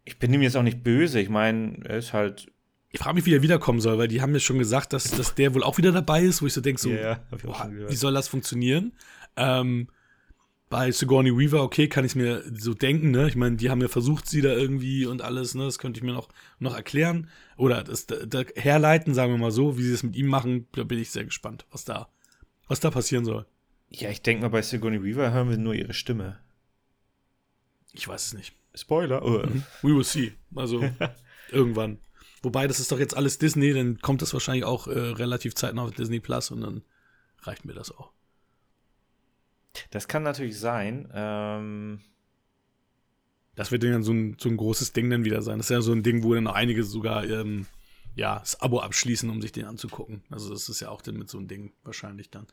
Ich bin ihm jetzt auch nicht böse. Ich meine, er ist halt. Ich frage mich, wie er wiederkommen soll, weil die haben mir schon gesagt, dass, dass der wohl auch wieder dabei ist, wo ich so denke, so, yeah, boah, wie soll das funktionieren? Ähm, bei Sigourney Weaver, okay, kann ich mir so denken, ne? Ich meine, die haben ja versucht, sie da irgendwie und alles, ne? Das könnte ich mir noch, noch erklären. Oder das, da, da herleiten, sagen wir mal so, wie sie es mit ihm machen, da bin ich sehr gespannt, was da, was da passieren soll. Ja, ich denke mal, bei Sigourney Weaver hören wir nur ihre Stimme. Ich weiß es nicht. Spoiler. Oh. We will see. Also irgendwann. Wobei, das ist doch jetzt alles Disney, dann kommt das wahrscheinlich auch äh, relativ zeitnah auf Disney Plus und dann reicht mir das auch. Das kann natürlich sein. Ähm das wird dann so ein, so ein großes Ding dann wieder sein. Das ist ja so ein Ding, wo dann auch einige sogar ähm, ja, das Abo abschließen, um sich den anzugucken. Also das ist ja auch dann mit so einem Ding wahrscheinlich dann.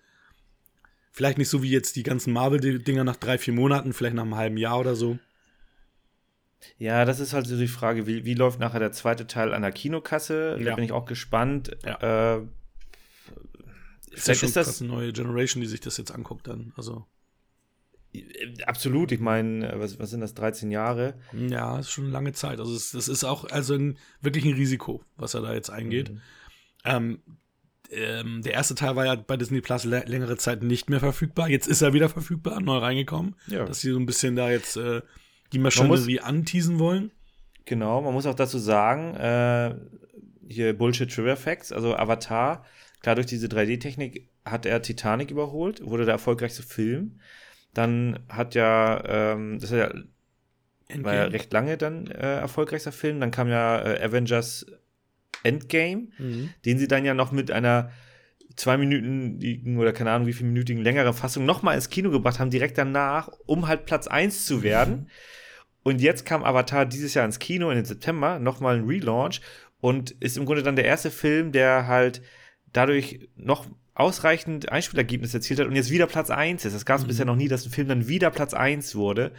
Vielleicht nicht so wie jetzt die ganzen Marvel-Dinger nach drei, vier Monaten, vielleicht nach einem halben Jahr oder so. Ja, das ist halt so die Frage, wie, wie läuft nachher der zweite Teil an der Kinokasse? Da bin ich auch gespannt. Ja. Äh, ist ja schon ist das eine neue Generation, die sich das jetzt anguckt dann. Also Absolut, ich meine, was, was sind das, 13 Jahre? Ja, ist schon eine lange Zeit. Also es, das ist auch also ein, wirklich ein Risiko, was er da jetzt eingeht. Mhm. Ähm, ähm, der erste Teil war ja bei Disney Plus längere Zeit nicht mehr verfügbar. Jetzt ist er wieder verfügbar, neu reingekommen. Ja. Dass sie so ein bisschen da jetzt äh, die Maschinerie anteasen wollen. Genau, man muss auch dazu sagen, äh, hier Bullshit Trivia Facts, also Avatar, klar durch diese 3D-Technik hat er Titanic überholt, wurde der erfolgreichste Film. Dann hat ja, ähm, das ist ja, war ja recht lange dann äh, erfolgreichster Film. Dann kam ja äh, Avengers Endgame, mhm. den sie dann ja noch mit einer zwei Minuten oder keine Ahnung wie viel minütigen längeren Fassung nochmal ins Kino gebracht haben, direkt danach, um halt Platz 1 zu werden. Mhm. Und jetzt kam Avatar dieses Jahr ins Kino in den September, nochmal ein Relaunch und ist im Grunde dann der erste Film, der halt dadurch noch ausreichend Einspielergebnis erzielt hat und jetzt wieder Platz 1 ist. Das gab es mhm. bisher noch nie, dass ein Film dann wieder Platz 1 wurde.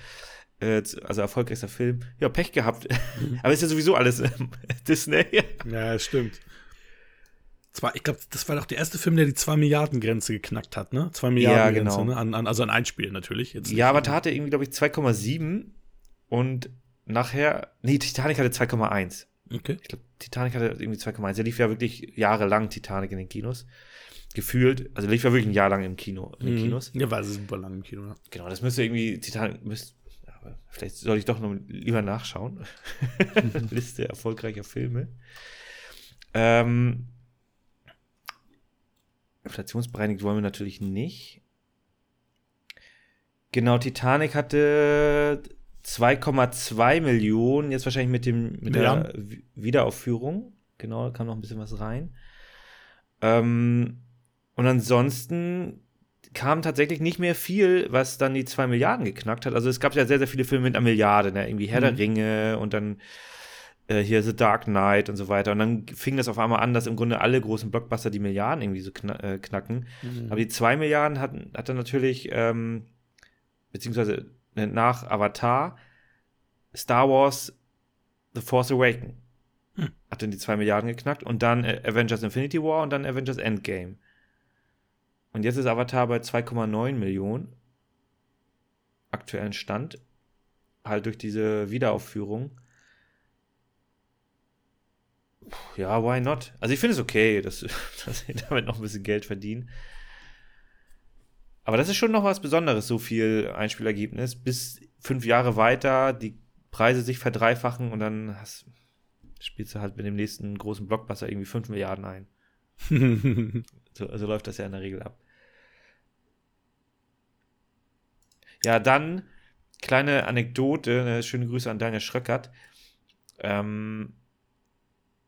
Äh, also erfolgreichster Film. Ja, Pech gehabt. Mhm. Aber ist ja sowieso alles ähm, Disney. Ja, das stimmt. Zwar, ich glaube, das war doch der erste Film, der die 2 Milliarden Grenze geknackt hat, ne? 2 Milliarden ja, Grenze, genau. ne? An, an, also ein Einspiel natürlich. Jetzt ja, aber da hatte irgendwie, glaube ich, 2,7 und nachher, nee, Titanic hatte 2,1. Okay. Ich glaube, Titanic hatte irgendwie 2,1. Der lief ja wirklich jahrelang Titanic in den Kinos gefühlt, also lief ja wirklich ein Jahr lang im Kino, in den mhm. Kinos. Ja, war super lang im Kino. Ja. Genau, das müsste irgendwie Titanic, müsste, vielleicht soll ich doch noch lieber nachschauen. Liste erfolgreicher Filme. Ähm, inflationsbereinigt wollen wir natürlich nicht. Genau, Titanic hatte 2,2 Millionen, jetzt wahrscheinlich mit dem mit ja. der Wiederaufführung. Genau, da kam noch ein bisschen was rein. Ähm, und ansonsten kam tatsächlich nicht mehr viel, was dann die zwei Milliarden geknackt hat. Also es gab ja sehr, sehr viele Filme mit einer Milliarde, ne? irgendwie Herr mhm. der Ringe und dann äh, hier The Dark Knight und so weiter. Und dann fing das auf einmal an, dass im Grunde alle großen Blockbuster die Milliarden irgendwie so kn äh, knacken. Mhm. Aber die zwei Milliarden hat, hat dann natürlich, ähm, beziehungsweise ne, nach Avatar, Star Wars The Force Awakens. Hm. Hat dann die zwei Milliarden geknackt und dann äh, Avengers Infinity War und dann Avengers Endgame. Und jetzt ist Avatar bei 2,9 Millionen aktuellen Stand. Halt durch diese Wiederaufführung. Ja, why not? Also ich finde es okay, dass, dass sie damit noch ein bisschen Geld verdienen. Aber das ist schon noch was Besonderes, so viel Einspielergebnis. Bis fünf Jahre weiter, die Preise sich verdreifachen und dann hast, spielst du halt mit dem nächsten großen Blockbuster irgendwie 5 Milliarden ein. so, so läuft das ja in der Regel ab. Ja, dann kleine Anekdote, ne, schöne Grüße an Daniel Schröckert. Ähm,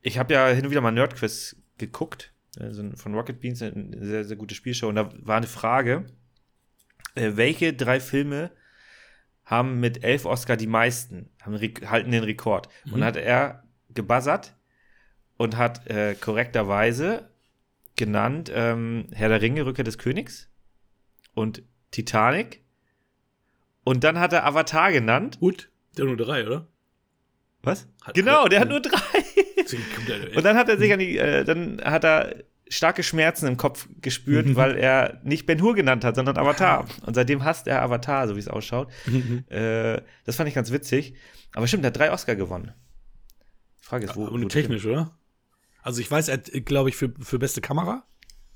ich habe ja hin und wieder mal Nerdquiz geguckt, also von Rocket Beans, eine sehr, sehr gute Spielshow. Und da war eine Frage, äh, welche drei Filme haben mit elf Oscar die meisten, haben, halten den Rekord. Mhm. Und hat er gebuzzert und hat äh, korrekterweise genannt ähm, Herr der Ringe, Rückkehr des Königs und Titanic und dann hat er Avatar genannt. Gut, der hat nur drei, oder? Was? Hat genau, der hat nur drei. und dann hat er sich an die, äh, dann hat er starke Schmerzen im Kopf gespürt, mhm. weil er nicht Ben Hur genannt hat, sondern Avatar. Und seitdem hasst er Avatar, so wie es ausschaut. Mhm. Äh, das fand ich ganz witzig. Aber stimmt, er hat drei Oscar gewonnen. Die Frage ist, wo. Und technisch, oder? Also ich weiß, er hat, glaube ich, für, für beste Kamera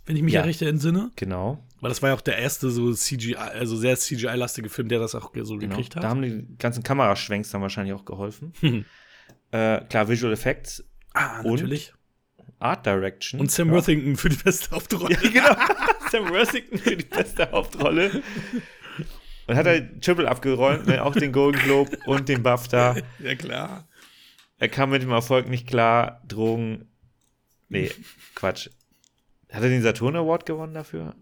wenn ich mich ja, recht entsinne. Genau. Weil das war ja auch der erste so CGI, also sehr CGI-lastige Film, der das auch so genau. gekriegt hat. Da haben die ganzen Kameraschwenks dann wahrscheinlich auch geholfen. äh, klar, Visual Effects. Ah, natürlich. Art Direction. Und Sam ja. Worthington für die beste Hauptrolle. Ja, genau. Sam Worthington für die beste Hauptrolle. Und hat er Triple abgeräumt, ne? auch den Golden Globe und den BAFTA. Ja, klar. Er kam mit dem Erfolg nicht klar. Drogen. Nee, Quatsch. Hat er den Saturn Award gewonnen dafür?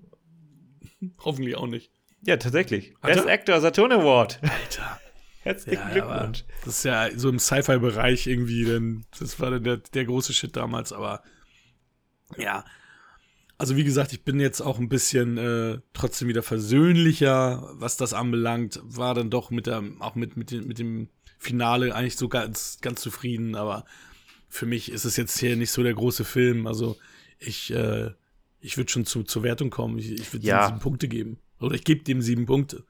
Hoffentlich auch nicht. Ja, tatsächlich. Hat Best er? Actor Saturn Award. Alter. Herzlichen ja, Glückwunsch. Das ist ja so im Sci-Fi-Bereich irgendwie, denn das war der, der große Shit damals, aber ja. Also wie gesagt, ich bin jetzt auch ein bisschen äh, trotzdem wieder versöhnlicher, was das anbelangt. War dann doch mit der, auch mit, mit, dem, mit dem Finale eigentlich so ganz, ganz zufrieden, aber für mich ist es jetzt hier nicht so der große Film. Also ich, äh, ich würde schon zu, zur Wertung kommen. Ich, ich würde ja. sieben Punkte geben. Oder ich gebe dem sieben Punkte.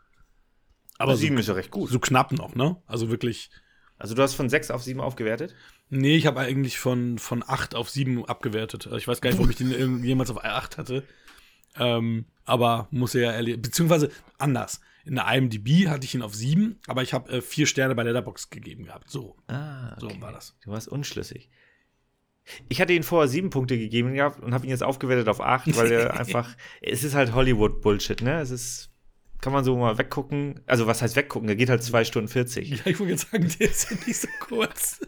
Aber sieben so, ist ja recht gut. So knapp noch, ne? Also wirklich. Also du hast von sechs auf sieben aufgewertet? Nee, ich habe eigentlich von, von acht auf sieben abgewertet. Also ich weiß gar nicht, warum ich den jemals auf acht hatte. Ähm, aber muss er ja ehrlich, beziehungsweise anders. In der IMDb hatte ich ihn auf sieben, aber ich habe äh, vier Sterne bei Letterbox gegeben gehabt. So. Ah, okay. so war das. Du warst unschlüssig. Ich hatte ihn vorher sieben Punkte gegeben gehabt und habe ihn jetzt aufgewertet auf acht, weil er einfach, es ist halt Hollywood-Bullshit, ne? Es ist, kann man so mal weggucken. Also, was heißt weggucken? Der geht halt zwei Stunden 40. Ja, ich wollte jetzt sagen, der ist ja nicht so kurz.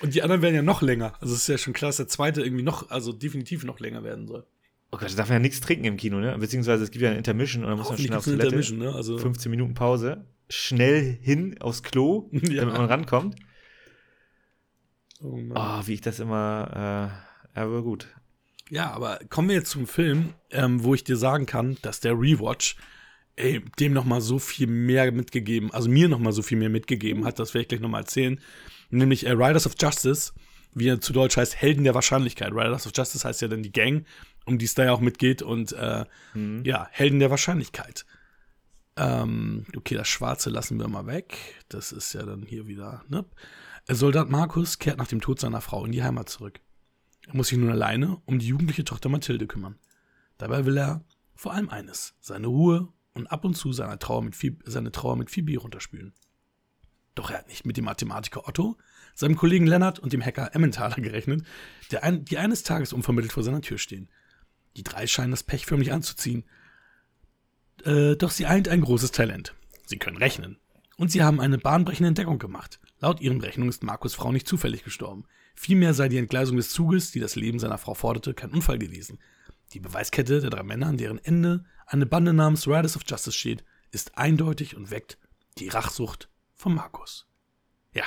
Und die anderen werden ja noch länger. Also, es ist ja schon klar, dass der zweite irgendwie noch, also definitiv noch länger werden soll. Oh Gott, da darf man ja nichts trinken im Kino, ne? Beziehungsweise es gibt ja eine Intermission und dann muss man schnell auf Toilette. Ne? Also 15 Minuten Pause. Schnell hin aufs Klo, ja. damit man rankommt. Oh, oh, wie ich das immer, äh, aber gut. Ja, aber kommen wir jetzt zum Film, ähm, wo ich dir sagen kann, dass der Rewatch ey, dem noch mal so viel mehr mitgegeben, also mir noch mal so viel mehr mitgegeben hat, das werde ich gleich noch mal erzählen. Nämlich äh, Riders of Justice, wie er zu Deutsch heißt, Helden der Wahrscheinlichkeit. Riders of Justice heißt ja dann die Gang, um die es da ja auch mitgeht und äh, mhm. ja, Helden der Wahrscheinlichkeit. Ähm, okay, das Schwarze lassen wir mal weg. Das ist ja dann hier wieder, ne? Soldat Markus kehrt nach dem Tod seiner Frau in die Heimat zurück. Er muss sich nun alleine um die jugendliche Tochter Mathilde kümmern. Dabei will er vor allem eines, seine Ruhe und ab und zu seine Trauer mit viel, seine Trauer mit viel Bier runterspülen. Doch er hat nicht mit dem Mathematiker Otto, seinem Kollegen Lennart und dem Hacker Emmentaler gerechnet, ein, die eines Tages unvermittelt vor seiner Tür stehen. Die drei scheinen das Pech förmlich anzuziehen. Äh, doch sie eint ein großes Talent. Sie können rechnen. Und sie haben eine bahnbrechende Entdeckung gemacht. Laut ihren Rechnungen ist Markus Frau nicht zufällig gestorben. Vielmehr sei die Entgleisung des Zuges, die das Leben seiner Frau forderte, kein Unfall gewesen. Die Beweiskette der drei Männer, an deren Ende eine Bande namens Riders of Justice steht, ist eindeutig und weckt die Rachsucht von Markus. Ja.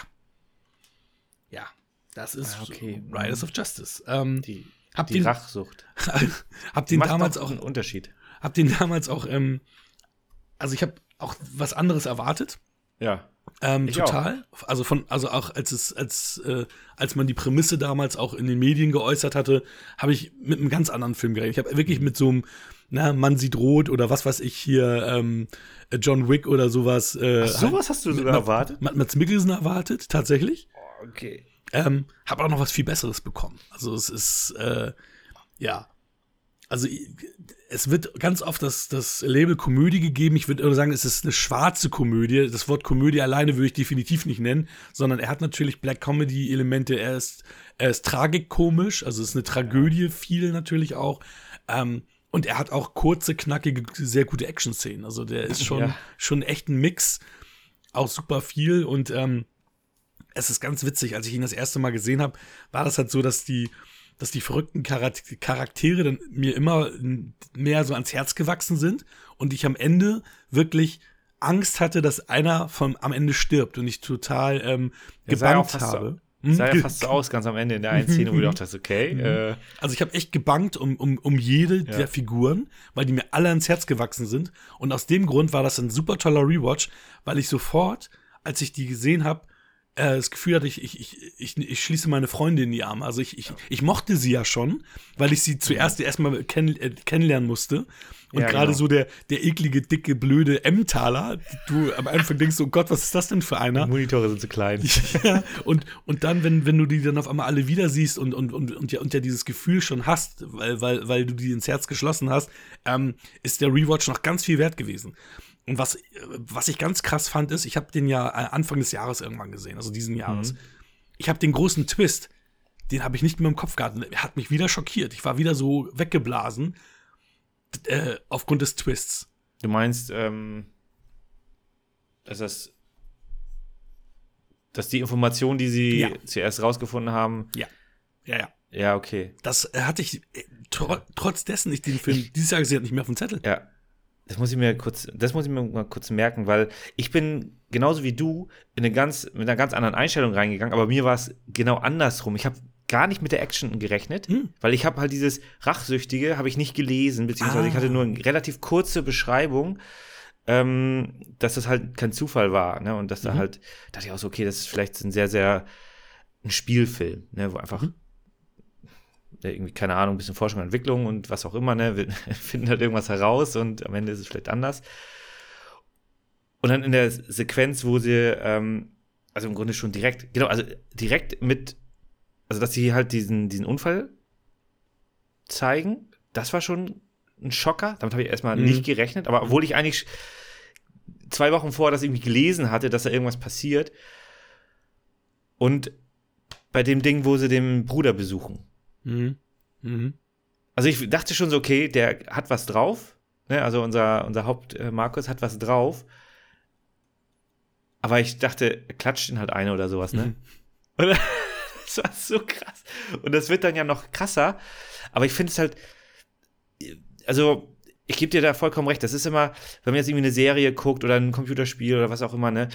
Ja, das ist ah, okay. Riders of Justice. Ähm, die die den, Rachsucht. hab den damals auch einen Unterschied. Hab den damals auch ähm, also ich habe auch was anderes erwartet. Ja. Ähm, total. Auch. Also von, also auch als es, als, äh, als man die Prämisse damals auch in den Medien geäußert hatte, habe ich mit einem ganz anderen Film gerechnet. Ich habe wirklich mit so einem, na, man sieht rot oder was weiß ich hier, ähm, John Wick oder sowas. Äh, Ach, sowas hast du sogar erwartet? Matt, Mats Mikkelsen erwartet, tatsächlich. Oh, okay. Ähm, habe auch noch was viel Besseres bekommen. Also es ist, äh, ja, also es wird ganz oft das, das Label Komödie gegeben. Ich würde sagen, es ist eine schwarze Komödie. Das Wort Komödie alleine würde ich definitiv nicht nennen, sondern er hat natürlich Black Comedy-Elemente. Er ist, er ist tragikomisch, also es ist eine Tragödie, viel natürlich auch. Ähm, und er hat auch kurze, knackige, sehr gute Action-Szenen. Also der ist schon, ja. schon echt ein Mix. Auch super viel. Und ähm, es ist ganz witzig, als ich ihn das erste Mal gesehen habe, war das halt so, dass die dass die verrückten Charaktere dann mir immer mehr so ans Herz gewachsen sind und ich am Ende wirklich Angst hatte, dass einer von am Ende stirbt und ich total ähm, gebannt ja habe. So, sah ja fast so aus, ganz am Ende in der einen Szene, wo du dachtest, okay. Mhm. Äh. Also ich habe echt gebankt um, um, um jede ja. der Figuren, weil die mir alle ans Herz gewachsen sind. Und aus dem Grund war das ein super toller Rewatch, weil ich sofort, als ich die gesehen habe, äh, das Gefühl hatte, ich, ich, ich, ich, schließe meine Freunde in die Arme. Also ich, ich, ich mochte sie ja schon, weil ich sie zuerst erstmal kenn, äh, kennenlernen musste. Und ja, gerade genau. so der, der eklige, dicke, blöde Emmentaler, du am Anfang denkst, oh Gott, was ist das denn für einer? Die Monitore sind zu klein. ja, und, und dann, wenn, wenn du die dann auf einmal alle wieder siehst und, und, und, und, ja, und ja dieses Gefühl schon hast, weil, weil, weil du die ins Herz geschlossen hast, ähm, ist der Rewatch noch ganz viel wert gewesen. Und was, was ich ganz krass fand, ist, ich habe den ja äh, Anfang des Jahres irgendwann gesehen, also diesen Jahres. Mhm. Ich habe den großen Twist, den habe ich nicht mehr im Kopf gehabt. Er hat mich wieder schockiert. Ich war wieder so weggeblasen äh, aufgrund des Twists. Du meinst, ähm, dass das dass die Information, die sie ja. zuerst rausgefunden haben. Ja. Ja, ja. Ja, okay. Das hatte ich äh, tr trotz dessen ich den Film dieses Jahr gesehen habe, nicht mehr auf dem Zettel. Ja. Das muss ich mir kurz, das muss ich mir mal kurz merken, weil ich bin genauso wie du in eine ganz, mit einer ganz anderen Einstellung reingegangen, aber mir war es genau andersrum. Ich habe gar nicht mit der Action gerechnet, hm. weil ich habe halt dieses Rachsüchtige habe ich nicht gelesen, beziehungsweise ah. ich hatte nur eine relativ kurze Beschreibung, ähm, dass das halt kein Zufall war, ne? Und dass mhm. da halt, dachte ich auch so, okay, das ist vielleicht ein sehr, sehr ein Spielfilm, ne? Wo einfach mhm irgendwie, keine Ahnung, ein bisschen Forschung und Entwicklung und was auch immer, ne, wir finden halt irgendwas heraus und am Ende ist es vielleicht anders. Und dann in der Sequenz, wo sie, ähm, also im Grunde schon direkt, genau, also direkt mit, also dass sie halt diesen, diesen Unfall zeigen, das war schon ein Schocker. Damit habe ich erstmal mhm. nicht gerechnet, aber obwohl ich eigentlich zwei Wochen vorher das irgendwie gelesen hatte, dass da irgendwas passiert. Und bei dem Ding, wo sie den Bruder besuchen. Mhm. Mhm. Also ich dachte schon so, okay, der hat was drauf. Ne? Also unser, unser Haupt äh, Markus hat was drauf. Aber ich dachte, er klatscht ihn halt eine oder sowas, ne? Mhm. Und das war so krass. Und das wird dann ja noch krasser. Aber ich finde es halt, also ich gebe dir da vollkommen recht. Das ist immer, wenn man jetzt irgendwie eine Serie guckt oder ein Computerspiel oder was auch immer, ne?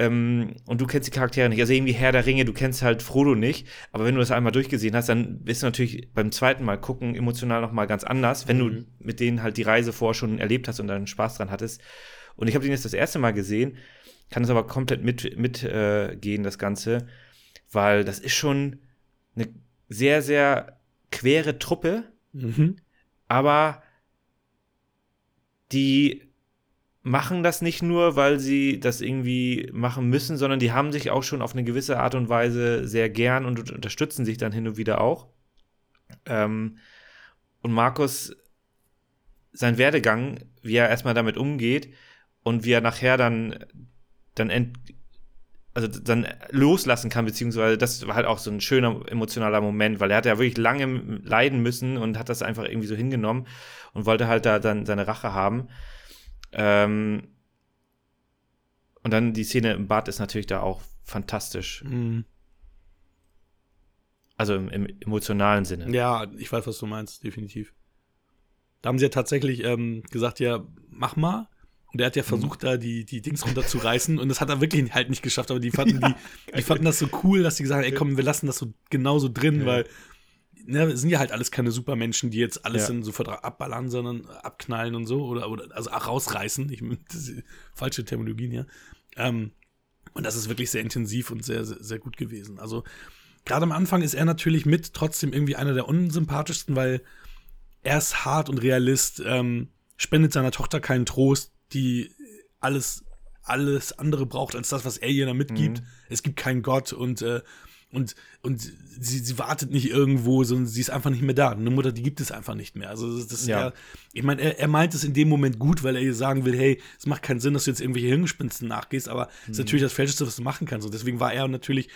Ähm, und du kennst die Charaktere nicht. Also irgendwie Herr der Ringe, du kennst halt Frodo nicht. Aber wenn du das einmal durchgesehen hast, dann bist du natürlich beim zweiten Mal gucken emotional nochmal ganz anders, wenn mhm. du mit denen halt die Reise vorher schon erlebt hast und dann Spaß dran hattest. Und ich habe den jetzt das erste Mal gesehen, kann es aber komplett mitgehen, mit, äh, gehen, das Ganze, weil das ist schon eine sehr, sehr quere Truppe. Mhm. Aber die machen das nicht nur, weil sie das irgendwie machen müssen, sondern die haben sich auch schon auf eine gewisse Art und Weise sehr gern und unterstützen sich dann hin und wieder auch. Ähm, und Markus, sein Werdegang, wie er erstmal damit umgeht und wie er nachher dann, dann ent, also dann loslassen kann, beziehungsweise das war halt auch so ein schöner emotionaler Moment, weil er hat ja wirklich lange leiden müssen und hat das einfach irgendwie so hingenommen und wollte halt da dann seine Rache haben. Ähm und dann die Szene im Bad ist natürlich da auch fantastisch. Mhm. Also im, im, emotionalen Sinne. Ja, ich weiß, was du meinst, definitiv. Da haben sie ja tatsächlich ähm, gesagt, ja, mach mal. Und er hat ja mhm. versucht, mhm. da die, die Dings runterzureißen und das hat er wirklich halt nicht geschafft, aber die fanden, ja, die, die fanden das so cool, dass sie gesagt haben, ey komm, wir lassen das so genauso drin, ja. weil ne, sind ja halt alles keine Supermenschen, die jetzt alles ja. sofort abballern, sondern abknallen und so oder, oder also rausreißen. Ich, falsche Terminologien ja. Ähm, und das ist wirklich sehr intensiv und sehr, sehr, sehr gut gewesen. Also gerade am Anfang ist er natürlich mit trotzdem irgendwie einer der unsympathischsten, weil er ist hart und Realist, ähm, spendet seiner Tochter keinen Trost, die alles, alles andere braucht als das, was er ihr da mitgibt. Mhm. Es gibt keinen Gott und, äh, und, und sie, sie wartet nicht irgendwo, sondern sie ist einfach nicht mehr da. Eine Mutter, die gibt es einfach nicht mehr. Also, das, das ja. ja ich meine, er, er meint es in dem Moment gut, weil er ihr sagen will, hey, es macht keinen Sinn, dass du jetzt irgendwelche Hirngespinsten nachgehst, aber es mhm. ist natürlich das Falscheste, was du machen kannst. Und deswegen war er natürlich,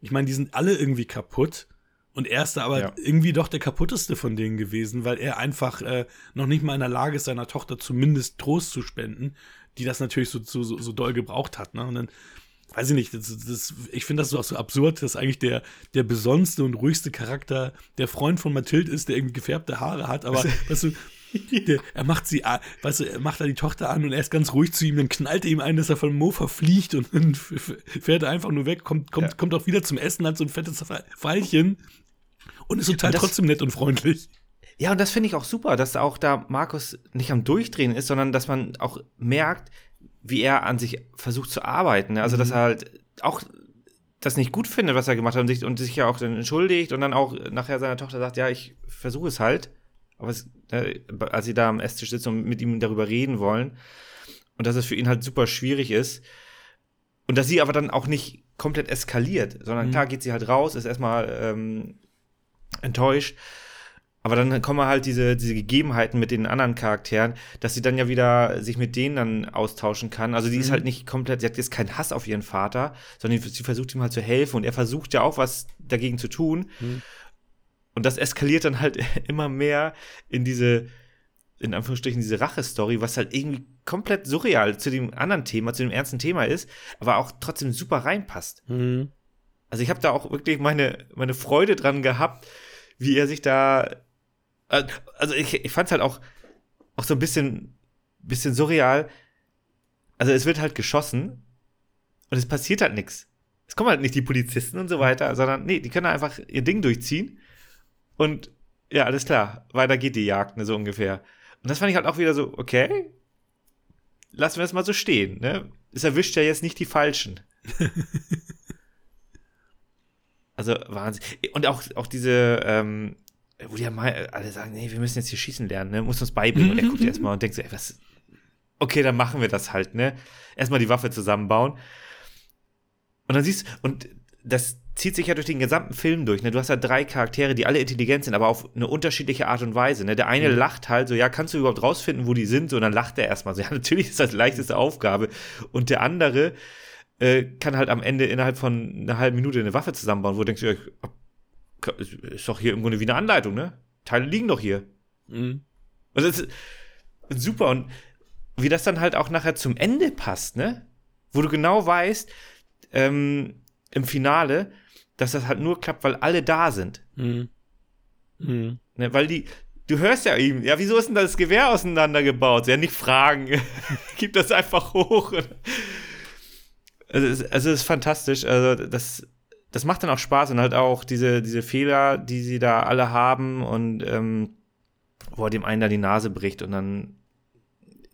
ich meine, die sind alle irgendwie kaputt. Und er ist da aber ja. irgendwie doch der kaputteste von denen gewesen, weil er einfach äh, noch nicht mal in der Lage ist, seiner Tochter zumindest Trost zu spenden, die das natürlich so, so, so doll gebraucht hat. Ne? Und dann, weiß ich nicht, das, das, ich finde das so, auch so absurd, dass eigentlich der, der besonnenste und ruhigste Charakter der Freund von Mathilde ist, der irgendwie gefärbte Haare hat, aber weißt du, der, er macht sie, weißt du, er macht da die Tochter an und er ist ganz ruhig zu ihm, dann knallt er ihm ein, dass er von Mofa fliegt und dann fährt er einfach nur weg, kommt, kommt, ja. kommt auch wieder zum Essen, hat so ein fettes Pfeilchen und ist total und das, trotzdem nett und freundlich. Ja, und das finde ich auch super, dass auch da Markus nicht am Durchdrehen ist, sondern dass man auch merkt, wie er an sich versucht zu arbeiten. Also, mhm. dass er halt auch das nicht gut findet, was er gemacht hat und sich, und sich ja auch dann entschuldigt und dann auch nachher seiner Tochter sagt, ja, ich versuche es halt. Aber es, äh, als sie da am Esstisch sitzen und mit ihm darüber reden wollen und dass es für ihn halt super schwierig ist und dass sie aber dann auch nicht komplett eskaliert, sondern mhm. klar geht sie halt raus, ist erstmal ähm, enttäuscht aber dann kommen halt diese, diese Gegebenheiten mit den anderen Charakteren, dass sie dann ja wieder sich mit denen dann austauschen kann. Also die mhm. ist halt nicht komplett, sie hat jetzt keinen Hass auf ihren Vater, sondern sie versucht ihm halt zu helfen und er versucht ja auch was dagegen zu tun. Mhm. Und das eskaliert dann halt immer mehr in diese, in Anführungsstrichen, diese Rache-Story, was halt irgendwie komplett surreal zu dem anderen Thema, zu dem ernsten Thema ist, aber auch trotzdem super reinpasst. Mhm. Also ich habe da auch wirklich meine, meine Freude dran gehabt, wie er sich da also ich, ich fand es halt auch, auch so ein bisschen, bisschen surreal. Also es wird halt geschossen und es passiert halt nichts. Es kommen halt nicht die Polizisten und so weiter, sondern nee, die können einfach ihr Ding durchziehen und ja, alles klar, weiter geht die Jagd, ne, so ungefähr. Und das fand ich halt auch wieder so, okay, lassen wir es mal so stehen, ne? Es erwischt ja jetzt nicht die Falschen. also Wahnsinn. Und auch, auch diese, ähm, wo die ja mal alle sagen, nee, wir müssen jetzt hier schießen lernen, ne? Muss uns beibringen. Und er guckt erstmal und denkt so, ey, was. Okay, dann machen wir das halt, ne? Erstmal die Waffe zusammenbauen. Und dann siehst und das zieht sich ja durch den gesamten Film durch, ne? Du hast ja drei Charaktere, die alle intelligent sind, aber auf eine unterschiedliche Art und Weise, ne? Der eine mhm. lacht halt so, ja, kannst du überhaupt rausfinden, wo die sind? So, und dann lacht er erstmal so, ja, natürlich ist das die leichteste Aufgabe. Und der andere äh, kann halt am Ende innerhalb von einer halben Minute eine Waffe zusammenbauen, wo du denkst, ja, ist doch hier im Grunde wie eine Anleitung, ne? Teile liegen doch hier. Mhm. Und das ist super. Und wie das dann halt auch nachher zum Ende passt, ne? Wo du genau weißt, ähm, im Finale, dass das halt nur klappt, weil alle da sind. Mhm. Mhm. Ne, weil die, du hörst ja ihm, ja, wieso ist denn das Gewehr auseinandergebaut? Ja, nicht fragen. Gib das einfach hoch. Also, also, es ist fantastisch. Also, das, das macht dann auch Spaß und halt auch diese, diese Fehler, die sie da alle haben und ähm, wo er dem einen da die Nase bricht und dann,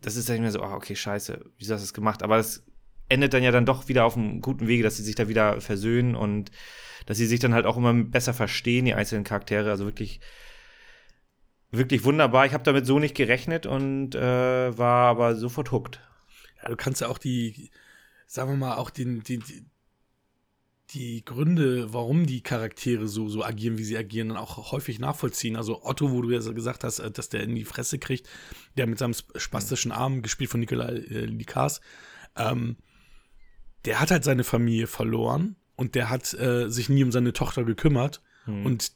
das ist dann nicht mehr so, oh, okay, scheiße, wieso hast du das gemacht? Aber das endet dann ja dann doch wieder auf einem guten Wege, dass sie sich da wieder versöhnen und dass sie sich dann halt auch immer besser verstehen, die einzelnen Charaktere. Also wirklich, wirklich wunderbar. Ich habe damit so nicht gerechnet und äh, war aber sofort hooked. Ja, du kannst ja auch die, sagen wir mal, auch den, den, die Gründe, warum die Charaktere so, so agieren, wie sie agieren, dann auch häufig nachvollziehen. Also Otto, wo du ja gesagt hast, äh, dass der in die Fresse kriegt, der mit seinem spastischen Arm, gespielt von Nikolai äh, Likas, ähm, der hat halt seine Familie verloren und der hat äh, sich nie um seine Tochter gekümmert. Mhm. Und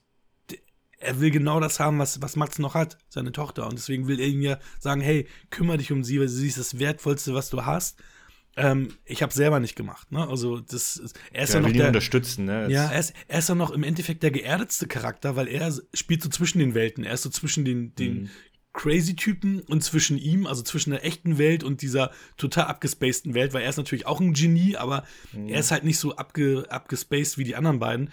er will genau das haben, was, was Max noch hat, seine Tochter. Und deswegen will er ihm ja sagen, hey, kümmere dich um sie, weil sie ist das Wertvollste, was du hast. Ähm, ich habe selber nicht gemacht. Ne? Also das, er ist ja, ja noch der, unterstützen. Ne? Ja, er ist, er ist ja noch im Endeffekt der geerdetste Charakter, weil er spielt so zwischen den Welten. Er ist so zwischen den, den mhm. Crazy-Typen und zwischen ihm, also zwischen der echten Welt und dieser total abgespaceden Welt, weil er ist natürlich auch ein Genie, aber mhm. er ist halt nicht so abge, abgespaced wie die anderen beiden.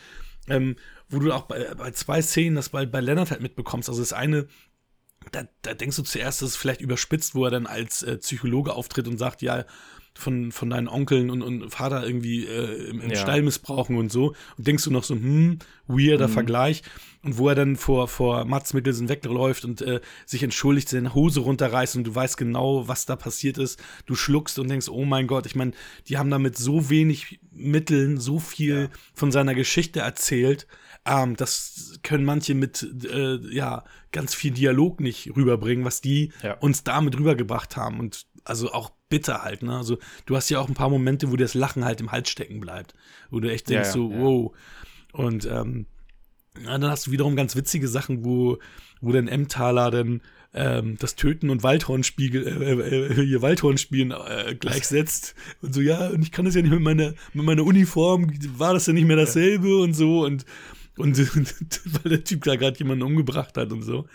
Ähm, wo du auch bei, bei zwei Szenen das bei, bei Leonard halt mitbekommst. Also das eine, da, da denkst du zuerst, das ist vielleicht überspitzt, wo er dann als äh, Psychologe auftritt und sagt, ja, von, von deinen Onkeln und, und Vater irgendwie äh, im, im ja. Stall missbrauchen und so. Und denkst du noch so, hm, weirder mhm. Vergleich. Und wo er dann vor, vor Mats Mikkelsen wegläuft und äh, sich entschuldigt, seine Hose runterreißt und du weißt genau, was da passiert ist. Du schluckst und denkst, oh mein Gott, ich meine, die haben da mit so wenig Mitteln so viel ja. von seiner Geschichte erzählt. Ähm, das können manche mit äh, ja ganz viel Dialog nicht rüberbringen, was die ja. uns damit rübergebracht haben. Und also auch bitter halt, ne? Also du hast ja auch ein paar Momente, wo das Lachen halt im Hals stecken bleibt, wo du echt denkst ja, so, wow. Und ähm, ja, dann hast du wiederum ganz witzige Sachen, wo, wo dann Emmentaler dann ähm, das Töten und Waldhornspiegel, äh, äh, hier Waldhornspielen äh, gleichsetzt. Und so, ja, und ich kann das ja nicht mit meiner, mit meiner Uniform, war das ja nicht mehr dasselbe und so und, und weil der Typ da gerade jemanden umgebracht hat und so.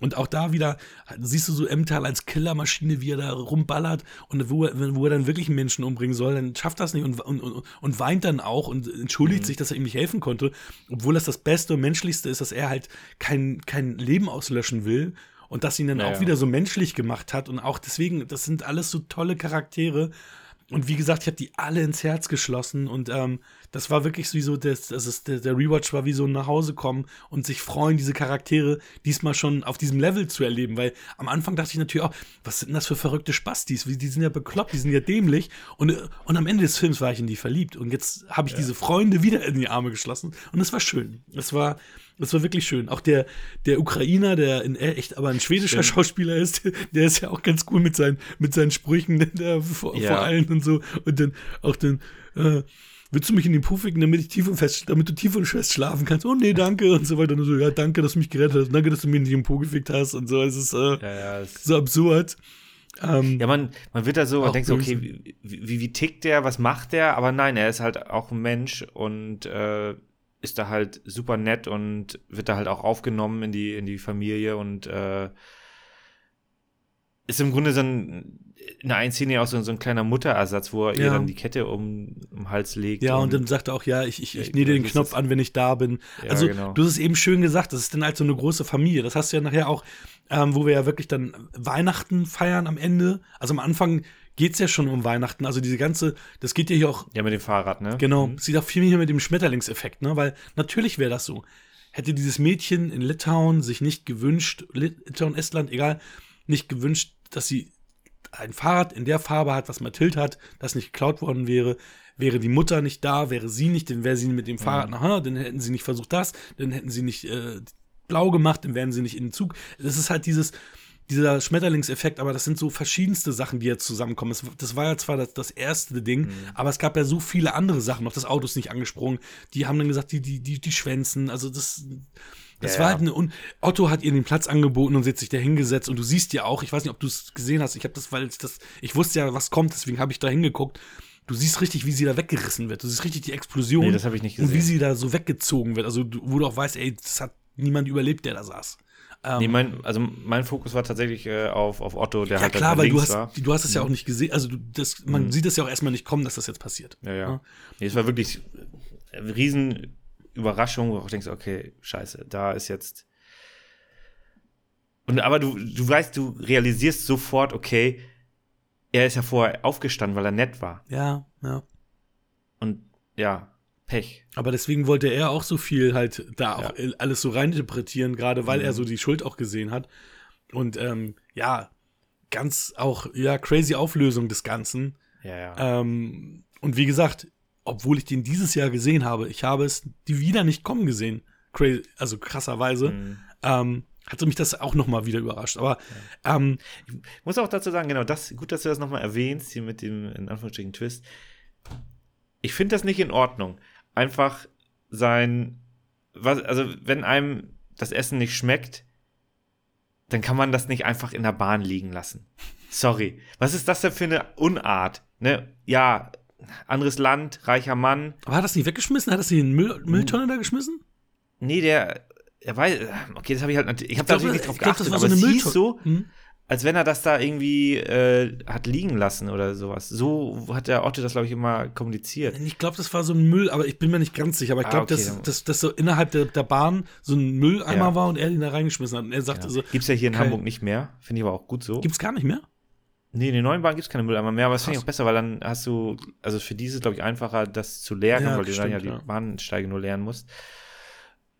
Und auch da wieder siehst du so Emmental als Killermaschine, wie er da rumballert und wo er, wo er dann wirklich Menschen umbringen soll, dann schafft das nicht und, und, und, weint dann auch und entschuldigt mhm. sich, dass er ihm nicht helfen konnte, obwohl das das Beste und Menschlichste ist, dass er halt kein, kein Leben auslöschen will und das ihn dann ja, auch wieder so menschlich gemacht hat und auch deswegen, das sind alles so tolle Charaktere, Und wie gesagt, ich habe die alle ins Herz geschlossen und ähm, das war wirklich wie so, das, das ist, der, der Rewatch war wie so ein nach Hause kommen und sich freuen, diese Charaktere diesmal schon auf diesem Level zu erleben, weil am Anfang dachte ich natürlich auch, was sind denn das für verrückte Spastis? Die sind ja bekloppt, die sind ja dämlich und, und am Ende des Films war ich in die verliebt und jetzt habe ich ja. diese Freunde wieder in die Arme geschlossen und es war schön. Es war, das war wirklich schön. Auch der, der Ukrainer, der in echt aber ein schwedischer Stimmt. Schauspieler ist, der ist ja auch ganz cool mit seinen, mit seinen Sprüchen der, vor, ja. vor allen und so. Und dann auch den, äh, willst du mich in den Puff wicken, damit ich tief und fest, damit du tief und fest schlafen kannst? Oh nee, danke und so weiter. Und so, ja, danke, dass du mich gerettet hast. Danke, dass du mich nicht im Po gefickt hast und so. Es ist äh, ja, ja, so absurd. Ähm, ja, man, man wird da so, man denkt so, okay, wie, wie, wie tickt der, was macht der? Aber nein, er ist halt auch ein Mensch und äh, ist da halt super nett und wird da halt auch aufgenommen in die, in die Familie und äh, ist im Grunde so ein, in der einen Szene auch so, so ein kleiner Mutterersatz, wo er ja. ihr dann die Kette um, um den Hals legt. Ja, und, und dann sagt er auch, ja, ich, ich, ich nähe den Knopf an, wenn ich da bin. Ja, also, genau. du hast es eben schön gesagt, das ist dann halt so eine große Familie. Das hast du ja nachher auch, ähm, wo wir ja wirklich dann Weihnachten feiern am Ende. Also am Anfang geht es ja schon um Weihnachten. Also diese ganze, das geht ja hier auch. Ja, mit dem Fahrrad, ne? Genau. Mhm. Sieht auch viel mehr mit dem Schmetterlingseffekt, ne? Weil natürlich wäre das so. Hätte dieses Mädchen in Litauen sich nicht gewünscht, Litauen, Estland, egal, nicht gewünscht, dass sie ein Fahrrad in der Farbe hat, was Mathilde hat, das nicht geklaut worden wäre, wäre die Mutter nicht da, wäre sie nicht, dann wäre sie mit dem Fahrrad mhm. nachher, dann hätten sie nicht versucht das, dann hätten sie nicht äh, blau gemacht, dann wären sie nicht in den Zug. Das ist halt dieses, dieser Schmetterlingseffekt, aber das sind so verschiedenste Sachen, die jetzt zusammenkommen. Das, das war ja zwar das, das erste Ding, mhm. aber es gab ja so viele andere Sachen noch. Das Auto ist nicht angesprungen. Die haben dann gesagt, die, die, die, die schwänzen. Also das, das ja, war halt eine. Und Otto hat ihr den Platz angeboten und sie hat sich da hingesetzt. Und du siehst ja auch, ich weiß nicht, ob du es gesehen hast. Ich habe das, weil das, ich wusste ja, was kommt, deswegen habe ich da hingeguckt. Du siehst richtig, wie sie da weggerissen wird. Du siehst richtig die Explosion. Nee, das habe ich nicht gesehen. Und wie sie da so weggezogen wird. Also, wo du auch weißt, ey, das hat niemand überlebt, der da saß. Ähm, nee, mein, also mein Fokus war tatsächlich äh, auf, auf Otto, der ja, halt klar, weil du hast, war. du hast es ja auch nicht gesehen. Also du, das, man mhm. sieht es ja auch erstmal nicht kommen, dass das jetzt passiert. Ja, ja. ja? Nee, es war wirklich eine riesen Überraschung, wo du denkst, okay, scheiße, da ist jetzt. Und aber du, du weißt, du realisierst sofort, okay, er ist ja vorher aufgestanden, weil er nett war. Ja, ja. Und ja, Pech. Aber deswegen wollte er auch so viel halt da auch ja. alles so reininterpretieren, gerade weil mhm. er so die Schuld auch gesehen hat. Und ähm, ja, ganz auch, ja, crazy Auflösung des Ganzen. Ja, ja. Ähm, und wie gesagt, obwohl ich den dieses Jahr gesehen habe, ich habe es die wieder nicht kommen gesehen. Crazy, also krasserweise. Mhm. Ähm, hat mich das auch nochmal wieder überrascht. Aber ja. ähm, ich muss auch dazu sagen, genau, das, gut, dass du das nochmal erwähnst, hier mit dem, in Anführungsstrichen, Twist. Ich finde das nicht in Ordnung einfach sein, was, also wenn einem das Essen nicht schmeckt, dann kann man das nicht einfach in der Bahn liegen lassen. Sorry. Was ist das denn für eine Unart? Ne? Ja, anderes Land, reicher Mann. Aber hat das nicht weggeschmissen? Hat das nicht in Müll, Mülltonne da geschmissen? Nee, der, er weiß, okay, das habe ich halt, ich habe da natürlich nicht drauf geachtet, glaub, das war so aber eine es hieß so, hm? Als wenn er das da irgendwie äh, hat liegen lassen oder sowas. So hat der Otto das, glaube ich, immer kommuniziert. Ich glaube, das war so ein Müll, aber ich bin mir nicht ganz sicher. Aber ich glaube, ah, okay, dass, dass, dass so innerhalb der, der Bahn so ein Mülleimer ja. war und er ihn da reingeschmissen hat. Und er sagte ja. so. Gibt's ja hier in Hamburg nicht mehr. Finde ich aber auch gut so. Gibt's gar nicht mehr? Nee, in den neuen Bahnen gibt es keine Mülleimer mehr, aber das finde ich auch besser, weil dann hast du, also für diese glaube ich einfacher, das zu leeren, ja, weil du dann ja die. Bahnsteige nur leeren musst.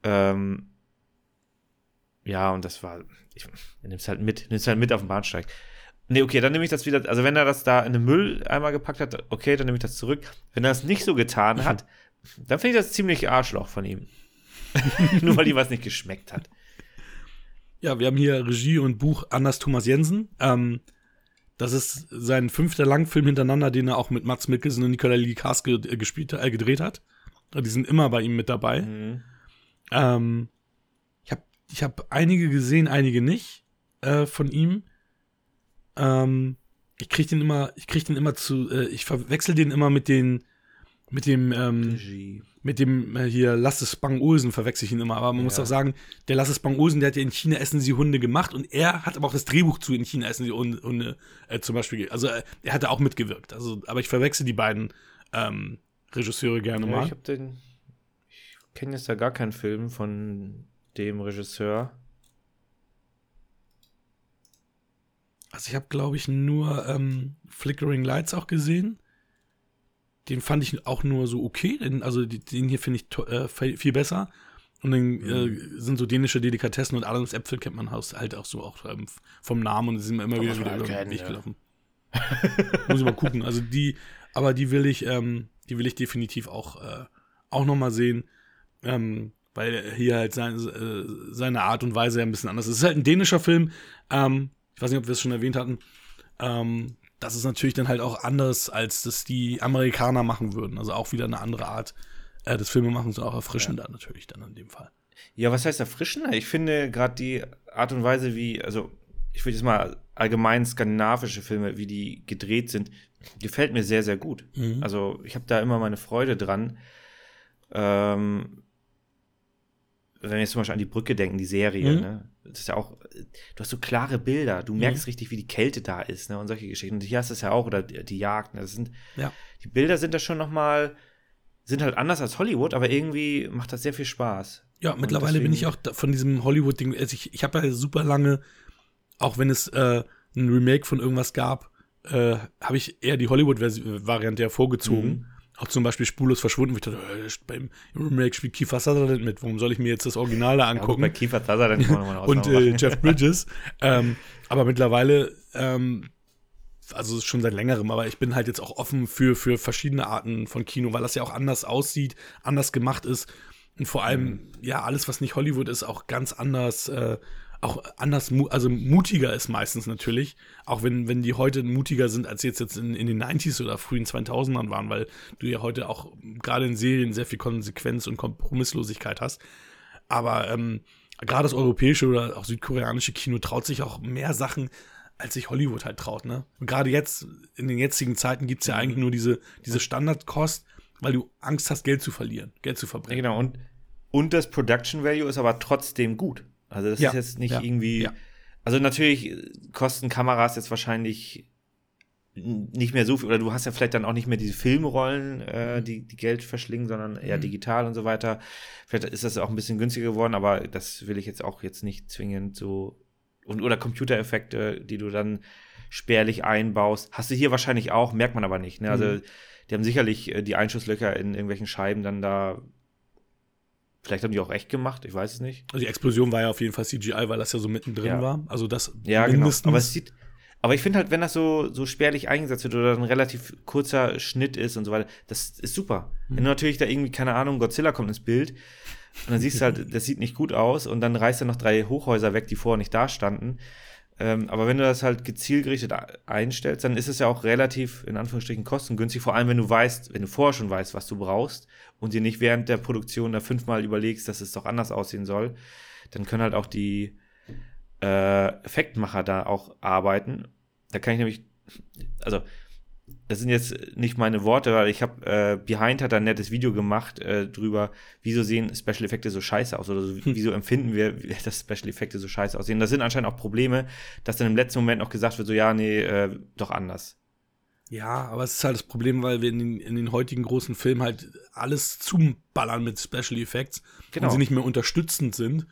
Ähm, ja, und das war, ich, nimmst halt mit, nimmst halt mit auf den Bahnsteig. Nee, okay, dann nehme ich das wieder, also wenn er das da in den Mülleimer gepackt hat, okay, dann nehme ich das zurück. Wenn er das nicht so getan hat, dann finde ich das ziemlich Arschloch von ihm. Nur weil ihm was nicht geschmeckt hat. Ja, wir haben hier Regie und Buch Anders Thomas Jensen. Ähm, das ist sein fünfter Langfilm hintereinander, den er auch mit Mats Mikkelsen und Nikolai Likas äh, gespielt, äh, gedreht hat. Die sind immer bei ihm mit dabei. Mhm. Ähm, ich habe einige gesehen, einige nicht äh, von ihm. Ähm, ich kriege den immer, ich kriege den immer zu, äh, ich verwechsel den immer mit den, mit dem, ähm, mit dem äh, hier Lasse Spang Olsen verwechsel ich ihn immer. Aber man ja. muss auch sagen, der Lasse Spang Olsen, der hat ja in China essen sie Hunde gemacht und er hat aber auch das Drehbuch zu in China essen sie Hunde, äh, zum Beispiel. Also äh, er hat da auch mitgewirkt. Also, aber ich verwechsel die beiden ähm, Regisseure gerne ja, mal. Ich habe den, ich kenne jetzt da gar keinen Film von dem Regisseur? Also ich habe, glaube ich, nur ähm, Flickering Lights auch gesehen. den fand ich auch nur so okay. Den, also den hier finde ich äh, viel besser. Und dann äh, mhm. sind so dänische Delikatessen und Adams Äpfel kennt man halt auch so auch ähm, vom Namen und sind immer wieder, wieder über den Weg gelaufen. Muss ich mal gucken. Also die, aber die will ich, ähm, die will ich definitiv auch, äh, auch nochmal sehen. Ähm, weil hier halt sein, äh, seine Art und Weise ja ein bisschen anders ist. Es ist halt ein dänischer Film. Ähm, ich weiß nicht, ob wir es schon erwähnt hatten. Ähm, das ist natürlich dann halt auch anders, als das die Amerikaner machen würden. Also auch wieder eine andere Art äh, des Filmemachens und auch erfrischender ja. natürlich dann in dem Fall. Ja, was heißt erfrischender? Ich finde gerade die Art und Weise, wie, also ich würde jetzt mal allgemein skandinavische Filme, wie die gedreht sind, gefällt mir sehr, sehr gut. Mhm. Also ich habe da immer meine Freude dran. Ähm, wenn wir jetzt zum Beispiel an die Brücke denken, die Serie, mhm. ne? Das ist ja auch, du hast so klare Bilder, du merkst mhm. richtig, wie die Kälte da ist, ne? Und solche Geschichten. Und hier hast du es ja auch, oder die, die Jagd, ne? Das sind, ja. die Bilder sind da schon nochmal sind halt anders als Hollywood, aber irgendwie macht das sehr viel Spaß. Ja, und mittlerweile bin ich auch von diesem Hollywood-Ding, also ich, ich habe ja super lange, auch wenn es äh, ein Remake von irgendwas gab, äh, habe ich eher die Hollywood-Variante hervorgezogen. Mhm. Auch zum Beispiel spurlos verschwunden. Ich dachte, äh, beim Remake spielt Kiefer Sutherland mit. Warum soll ich mir jetzt das Originale angucken? Ja, bei Kiefer Sutherland kann man Und äh, Jeff Bridges. ähm, aber mittlerweile ähm, also schon seit längerem, aber ich bin halt jetzt auch offen für, für verschiedene Arten von Kino, weil das ja auch anders aussieht, anders gemacht ist. Und vor allem, mhm. ja, alles, was nicht Hollywood ist, auch ganz anders, äh, auch anders, also mutiger ist meistens natürlich. Auch wenn, wenn die heute mutiger sind, als jetzt, jetzt in, in den 90s oder frühen 2000ern waren, weil du ja heute auch gerade in Serien sehr viel Konsequenz und Kompromisslosigkeit hast. Aber ähm, gerade das europäische oder auch südkoreanische Kino traut sich auch mehr Sachen als sich Hollywood halt traut, ne? Und gerade jetzt, in den jetzigen Zeiten gibt es ja eigentlich nur diese, diese Standardkost, weil du Angst hast, Geld zu verlieren, Geld zu verbrennen. genau, und, und das Production Value ist aber trotzdem gut. Also das ja. ist jetzt nicht ja. irgendwie. Ja. Also natürlich kosten Kameras jetzt wahrscheinlich nicht mehr so viel, oder du hast ja vielleicht dann auch nicht mehr diese Filmrollen, äh, die, die Geld verschlingen, sondern eher mhm. digital und so weiter. Vielleicht ist das auch ein bisschen günstiger geworden, aber das will ich jetzt auch jetzt nicht zwingend so und, oder Computereffekte, die du dann spärlich einbaust. Hast du hier wahrscheinlich auch, merkt man aber nicht. Ne? Also, mhm. die haben sicherlich äh, die Einschusslöcher in irgendwelchen Scheiben dann da. Vielleicht haben die auch echt gemacht, ich weiß es nicht. Also die Explosion war ja auf jeden Fall CGI, weil das ja so mittendrin ja. war. Also das ja, mindestens. Genau. Aber es sieht, aber ich finde halt, wenn das so, so spärlich eingesetzt wird oder ein relativ kurzer Schnitt ist und so weiter, das ist super. Mhm. Wenn natürlich da irgendwie, keine Ahnung, Godzilla kommt ins Bild, und dann siehst du halt, das sieht nicht gut aus und dann reißt er noch drei Hochhäuser weg, die vorher nicht da standen. Ähm, aber wenn du das halt gezielgerichtet einstellst, dann ist es ja auch relativ, in Anführungsstrichen, kostengünstig, vor allem wenn du weißt, wenn du vorher schon weißt, was du brauchst und dir nicht während der Produktion da fünfmal überlegst, dass es doch anders aussehen soll, dann können halt auch die äh, Effektmacher da auch arbeiten. Da kann ich nämlich, also das sind jetzt nicht meine Worte, weil ich habe, äh, Behind hat ein nettes Video gemacht äh, drüber, wieso sehen Special Effekte so scheiße aus oder so, hm. wieso empfinden wir, dass Special Effekte so scheiße aussehen. Das sind anscheinend auch Probleme, dass dann im letzten Moment noch gesagt wird, so ja, nee, äh, doch anders. Ja, aber es ist halt das Problem, weil wir in den, in den heutigen großen Filmen halt alles zumballern mit Special Effects genau. und sie nicht mehr unterstützend sind.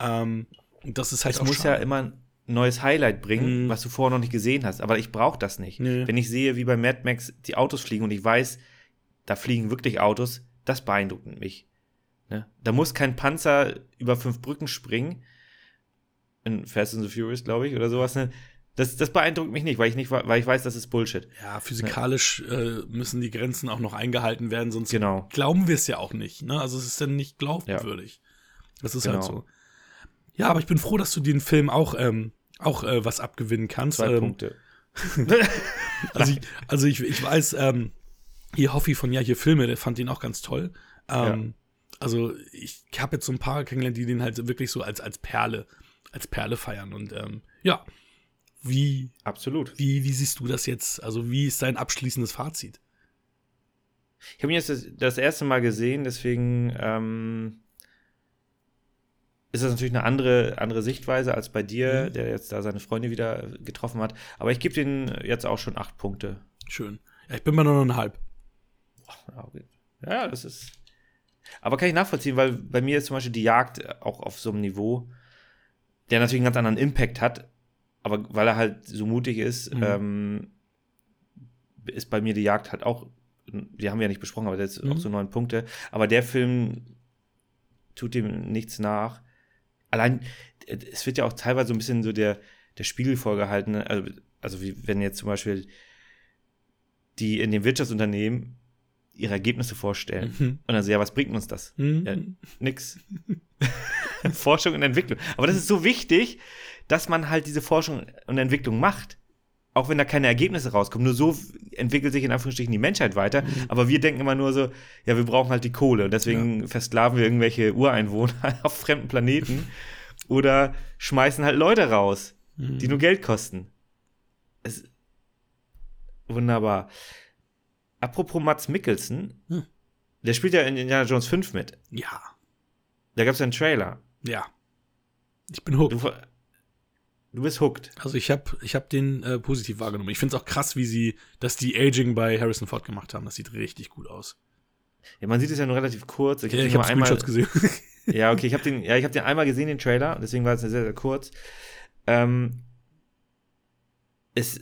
Ähm, und das ist halt es muss schade. ja immer neues Highlight bringen, mhm. was du vorher noch nicht gesehen hast. Aber ich brauche das nicht. Nee. Wenn ich sehe, wie bei Mad Max die Autos fliegen und ich weiß, da fliegen wirklich Autos, das beeindruckt mich. Ne? Da muss kein Panzer über fünf Brücken springen. In Fast and the Furious, glaube ich, oder sowas. Ne? Das, das beeindruckt mich nicht, weil ich nicht, weil ich weiß, das ist Bullshit. Ja, physikalisch ne? äh, müssen die Grenzen auch noch eingehalten werden, sonst genau. glauben wir es ja auch nicht. Ne? Also es ist dann nicht glaubwürdig. Ja. Das ist halt genau. halt so. Ja, aber ich bin froh, dass du den Film auch ähm, auch äh, was abgewinnen kannst. Zwei ähm, Punkte. also, ich, also ich, ich weiß, ähm, hier Hoffi von Ja, hier Filme, der fand den auch ganz toll. Ähm, ja. Also ich habe jetzt so ein paar kennengelernt, die den halt wirklich so als, als Perle, als Perle feiern. Und ähm, ja, wie. Absolut. Wie, wie siehst du das jetzt? Also, wie ist dein abschließendes Fazit? Ich habe ihn jetzt das, das, erste Mal gesehen, deswegen ähm, ist das natürlich eine andere, andere Sichtweise als bei dir, mhm. der jetzt da seine Freunde wieder getroffen hat. Aber ich gebe den jetzt auch schon acht Punkte. Schön. Ja, ich bin bei neuneinhalb. Ja, das ist. Aber kann ich nachvollziehen, weil bei mir ist zum Beispiel die Jagd auch auf so einem Niveau, der natürlich einen ganz anderen Impact hat, aber weil er halt so mutig ist, mhm. ähm, ist bei mir die Jagd halt auch die haben wir ja nicht besprochen, aber der ist mhm. auch so neun Punkte. Aber der Film tut dem nichts nach. Allein, es wird ja auch teilweise so ein bisschen so der, der Spiegel vorgehalten. Ne? Also, also wie wenn jetzt zum Beispiel die in dem Wirtschaftsunternehmen ihre Ergebnisse vorstellen. Mhm. Und dann so, ja, was bringt uns das? Mhm. Ja, nix. Forschung und Entwicklung. Aber das ist so wichtig, dass man halt diese Forschung und Entwicklung macht. Auch wenn da keine Ergebnisse rauskommen. Nur so entwickelt sich in Anführungsstrichen die Menschheit weiter. Mhm. Aber wir denken immer nur so, ja, wir brauchen halt die Kohle. Und deswegen ja. versklaven wir irgendwelche Ureinwohner auf fremden Planeten. oder schmeißen halt Leute raus, die mhm. nur Geld kosten. Es, wunderbar. Apropos Mats Mikkelsen, hm. der spielt ja in Indiana Jones 5 mit. Ja. Da gab es ja einen Trailer. Ja. Ich bin hooked. Du, du bist hooked. Also ich habe ich hab den äh, positiv wahrgenommen. Ich finde es auch krass, wie sie, dass die Aging bei Harrison Ford gemacht haben. Das sieht richtig gut aus. Ja, man sieht es ja nur relativ kurz. Ich ja, habe hab einmal gesehen. ja, okay, ich habe den, ja, ich habe den einmal gesehen, den Trailer. Deswegen war es sehr, sehr kurz. Ähm, es,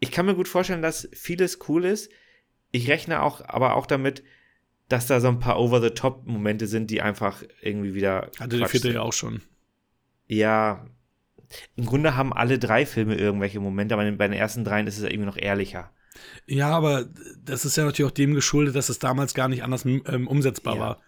ich kann mir gut vorstellen, dass vieles cool ist. Ich rechne auch, aber auch damit, dass da so ein paar Over-the-Top-Momente sind, die einfach irgendwie wieder. Hatte der vierte ja auch schon. Ja. Im Grunde haben alle drei Filme irgendwelche Momente, aber bei den ersten dreien ist es irgendwie noch ehrlicher. Ja, aber das ist ja natürlich auch dem geschuldet, dass es damals gar nicht anders ähm, umsetzbar ja. war.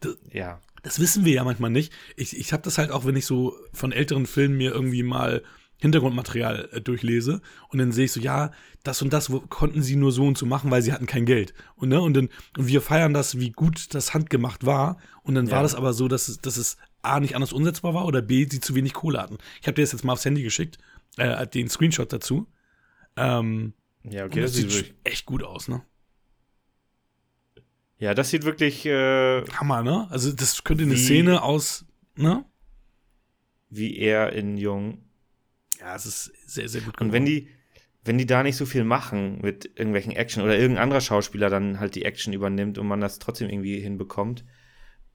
Das, ja. Das wissen wir ja manchmal nicht. Ich, ich habe das halt auch, wenn ich so von älteren Filmen mir irgendwie mal Hintergrundmaterial äh, durchlese und dann sehe ich so, ja, das und das konnten sie nur so und so machen, weil sie hatten kein Geld. Und, ne, und dann und wir feiern das, wie gut das handgemacht war. Und dann ja. war das aber so, dass es, dass es A nicht anders umsetzbar war oder B, sie zu wenig Kohle hatten. Ich habe dir das jetzt mal aufs Handy geschickt, äh, den Screenshot dazu. Ähm, ja, okay, das, das sieht echt gut aus, ne? Ja, das sieht wirklich äh, Hammer, ne? Also das könnte eine Szene aus, ne? Wie er in Jung ja, es ist sehr, sehr gut geworden. Und wenn die, wenn die da nicht so viel machen mit irgendwelchen Action oder irgendein anderer Schauspieler dann halt die Action übernimmt und man das trotzdem irgendwie hinbekommt,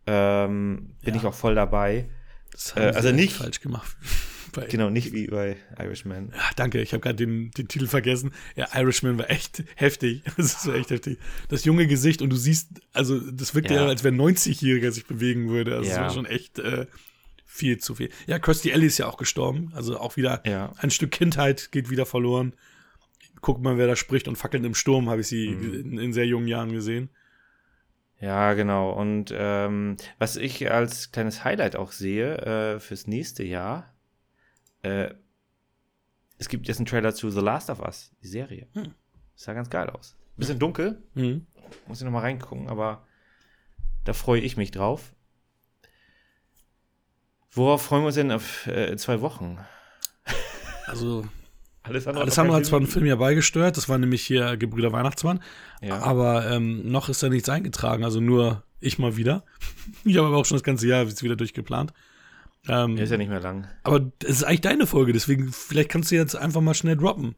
ähm, bin ja. ich auch voll dabei. Das haben äh, also nicht falsch gemacht. genau, nicht wie bei Irishman. Ja, danke, ich habe gerade den, den Titel vergessen. Ja, Irishman war echt heftig. Das ist echt heftig. Das junge Gesicht und du siehst, also das wirkt ja, ja als wenn ein 90-Jähriger sich bewegen würde. Also ja. das war schon echt äh, viel zu viel. Ja, Kirstie Ellie ist ja auch gestorben. Also auch wieder ja. ein Stück Kindheit geht wieder verloren. Guck mal, wer da spricht und fackelnd im Sturm habe ich sie mhm. in, in, sehr jungen Jahren gesehen. Ja, genau. Und ähm, was ich als kleines Highlight auch sehe äh, fürs nächste Jahr, äh, es gibt jetzt einen Trailer zu The Last of Us, die Serie. Hm. Sah ganz geil aus. Bisschen dunkel. Mhm. Muss ich noch mal reingucken, aber da freue ich mich drauf. Worauf freuen wir uns denn auf äh, zwei Wochen? Also, Alessandro, Alessandro hat zwar einen Film ja beigesteuert, das war nämlich hier Gebrüder Weihnachtsmann, ja. aber ähm, noch ist da nichts eingetragen, also nur ich mal wieder. ich habe aber auch schon das ganze Jahr wieder durchgeplant. Ähm, Der ist ja nicht mehr lang. Aber es ist eigentlich deine Folge, deswegen vielleicht kannst du jetzt einfach mal schnell droppen.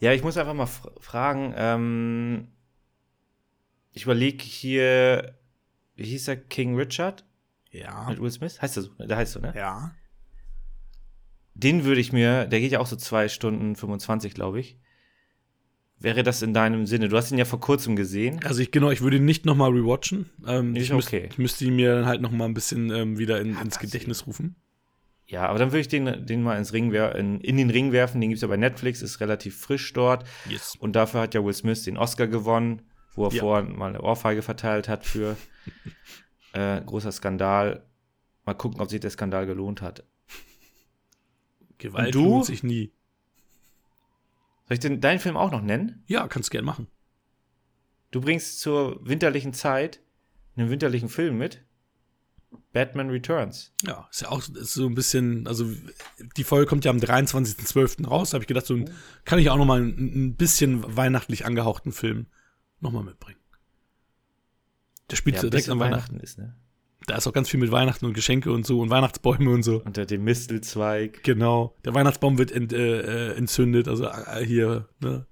Ja, ich muss einfach mal fragen, ähm, ich überlege hier, wie hieß der King Richard? Ja. Mit Will Smith? Heißt der so? Der heißt so, ne? Ja. Den würde ich mir, der geht ja auch so zwei Stunden 25, glaube ich. Wäre das in deinem Sinne? Du hast ihn ja vor kurzem gesehen. Also ich genau, ich würde ihn nicht nochmal rewatchen. Ähm, ich, okay. ich müsste ihn mir dann halt nochmal ein bisschen ähm, wieder in, ja, ins Gedächtnis rufen. Ja, aber dann würde ich den, den mal ins Ring in, in den Ring werfen. Den gibt es ja bei Netflix, ist relativ frisch dort. Yes. Und dafür hat ja Will Smith den Oscar gewonnen, wo er ja. vorher mal eine Ohrfeige verteilt hat für. Äh, großer Skandal. Mal gucken, ob sich der Skandal gelohnt hat. Gewalt lohnt sich nie. Soll ich den, deinen Film auch noch nennen? Ja, kannst du gern machen. Du bringst zur winterlichen Zeit einen winterlichen Film mit. Batman Returns. Ja, ist ja auch ist so ein bisschen, also die Folge kommt ja am 23.12. raus. Da habe ich gedacht, so kann ich auch noch mal ein, ein bisschen weihnachtlich angehauchten Film noch mal mitbringen. Der spielt ja, direkt an Weihnachten. Weihnachten ist, ne? Da ist auch ganz viel mit Weihnachten und Geschenke und so und Weihnachtsbäume und so. Unter dem Mistelzweig. Genau. Der Weihnachtsbaum wird ent, äh, äh entzündet, also äh, hier, ne?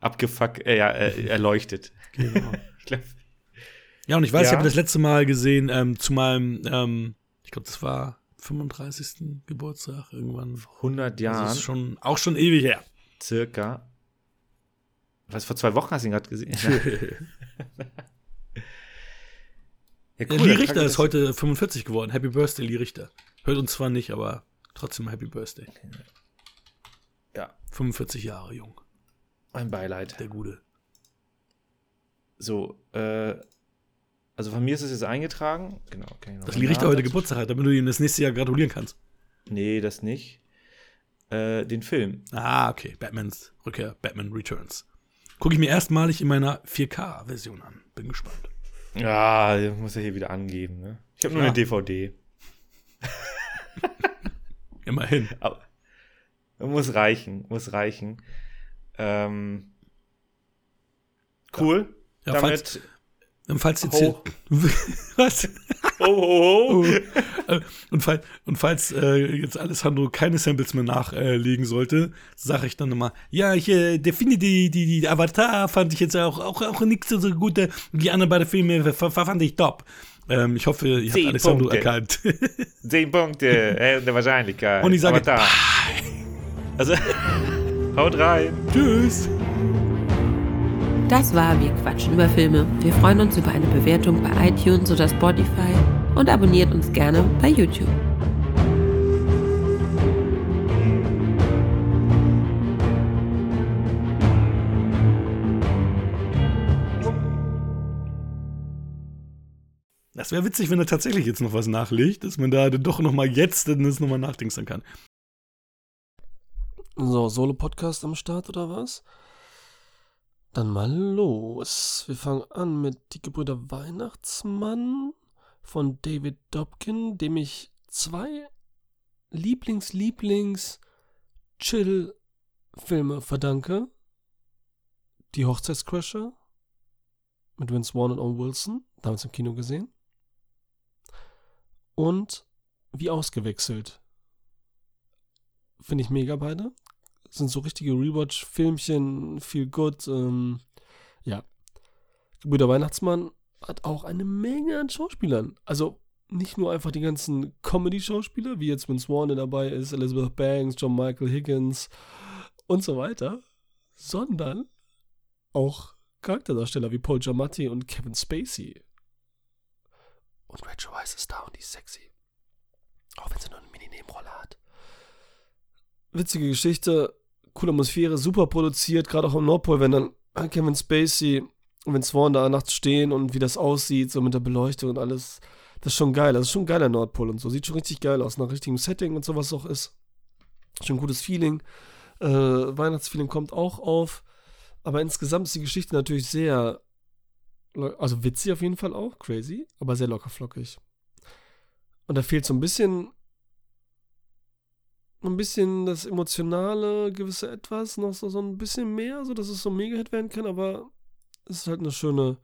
Abgefuckt, äh, ja, äh, erleuchtet. Genau. glaub, ja, und ich weiß, ja. ich habe das letzte Mal gesehen, ähm, zu meinem, ähm, ich glaube, das war 35. Geburtstag irgendwann. 100 Jahren. Das ist schon, auch schon ewig her. Circa. Was, vor zwei Wochen hast du ihn gerade gesehen? ja, cool, Lee Richter ist heute 45 geworden. Happy Birthday, Lee Richter. Hört uns zwar nicht, aber trotzdem Happy Birthday. Ja. 45 Jahre jung. Ein Beileid. Der Gute. So, äh, also von mir ist es jetzt eingetragen. Genau, okay. Dass Lee Richter heute Geburtstag hat, damit du ihm das nächste Jahr gratulieren kannst. Nee, das nicht. Äh, den Film. Ah, okay. Batmans Rückkehr, Batman Returns. Gucke ich mir erstmalig in meiner 4K-Version an. Bin gespannt. Ja, muss er hier wieder angeben, ne? Ich habe nur ja. eine DVD. Immerhin. Aber muss reichen, muss reichen. Ähm, cool. Ja, Damit falls, falls jetzt hier, was? Oh, oh, oh. und, fall, und falls äh, jetzt Alessandro keine Samples mehr nachlegen äh, sollte, sage ich dann immer, ja, ich äh, finde die, die, die Avatar fand ich jetzt auch, auch, auch nicht so, gut. Die anderen beiden Filme fand ich top. Ähm, ich hoffe, ihr habt Alessandro Punkte. erkannt. Zehn Punkte äh, der Wahrscheinlichkeit. Und ich sage, Avatar. Also, haut rein. Tschüss. Das war Wir quatschen über Filme. Wir freuen uns über eine Bewertung bei iTunes oder Spotify und abonniert uns gerne bei YouTube. Das wäre witzig, wenn er tatsächlich jetzt noch was nachlegt, dass man da doch noch mal jetzt das nochmal nachdenken kann. So, Solo-Podcast am Start oder was? Dann mal los. Wir fangen an mit Die Gebrüder Weihnachtsmann von David Dobkin, dem ich zwei Lieblings-Lieblings-Chill-Filme verdanke. Die Hochzeitscrasher mit Vince Vaughn und Owen Wilson, damals im Kino gesehen. Und Wie ausgewechselt. Finde ich mega beide sind so richtige Rewatch-Filmchen, viel gut. Ähm, ja. Brüder Weihnachtsmann hat auch eine Menge an Schauspielern. Also nicht nur einfach die ganzen Comedy-Schauspieler, wie jetzt Vince Warner dabei ist, Elizabeth Banks, John Michael Higgins und so weiter, sondern auch Charakterdarsteller wie Paul Giamatti und Kevin Spacey. Und Rachel Weisz ist da und die ist sexy. Auch wenn sie nur eine Mini-Nebenrolle hat. Witzige Geschichte, coole Atmosphäre, super produziert, gerade auch im Nordpol, wenn dann Kevin Spacey und Vince Vaughn da nachts stehen und wie das aussieht, so mit der Beleuchtung und alles. Das ist schon geil. Das ist schon geiler Nordpol und so. Sieht schon richtig geil aus, nach richtigem Setting und sowas auch ist. Schon gutes Feeling. Äh, Weihnachtsfeeling kommt auch auf. Aber insgesamt ist die Geschichte natürlich sehr, also witzig auf jeden Fall auch, crazy, aber sehr lockerflockig. Und da fehlt so ein bisschen ein bisschen das emotionale gewisse Etwas, noch so, so ein bisschen mehr, so dass es so Mega-Hit werden kann, aber es ist halt eine schöne,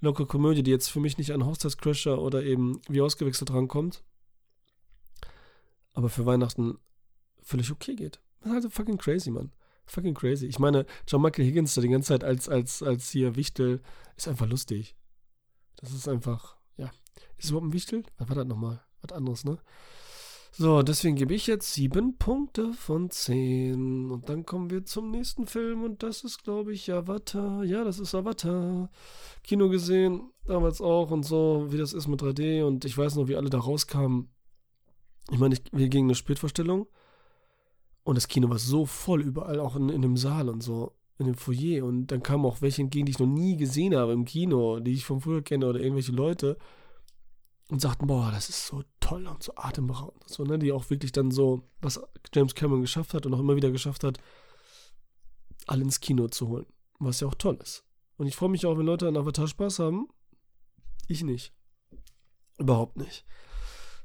lockere Komödie, die jetzt für mich nicht an Hochzeitscrasher oder eben wie ausgewechselt rankommt, aber für Weihnachten völlig okay geht. Das ist halt fucking crazy, Mann. Fucking crazy. Ich meine, John Michael Higgins da die ganze Zeit als, als, als hier Wichtel ist einfach lustig. Das ist einfach, ja. Ist überhaupt ein Wichtel? Was war das nochmal? Was anderes, ne? So, deswegen gebe ich jetzt sieben Punkte von zehn. Und dann kommen wir zum nächsten Film und das ist, glaube ich, Avatar. Ja, das ist Avatar. Kino gesehen, damals auch und so, wie das ist mit 3D. Und ich weiß noch, wie alle da rauskamen. Ich meine, ich, wir gingen eine Spätvorstellung und das Kino war so voll überall, auch in, in dem Saal und so, in dem Foyer. Und dann kamen auch welche entgegen, die ich noch nie gesehen habe im Kino, die ich von früher kenne oder irgendwelche Leute und sagten, boah, das ist so toll und so atemberaubend. So, ne? Die auch wirklich dann so, was James Cameron geschafft hat und auch immer wieder geschafft hat, alle ins Kino zu holen. Was ja auch toll ist. Und ich freue mich auch, wenn Leute an Avatar Spaß haben. Ich nicht. Überhaupt nicht.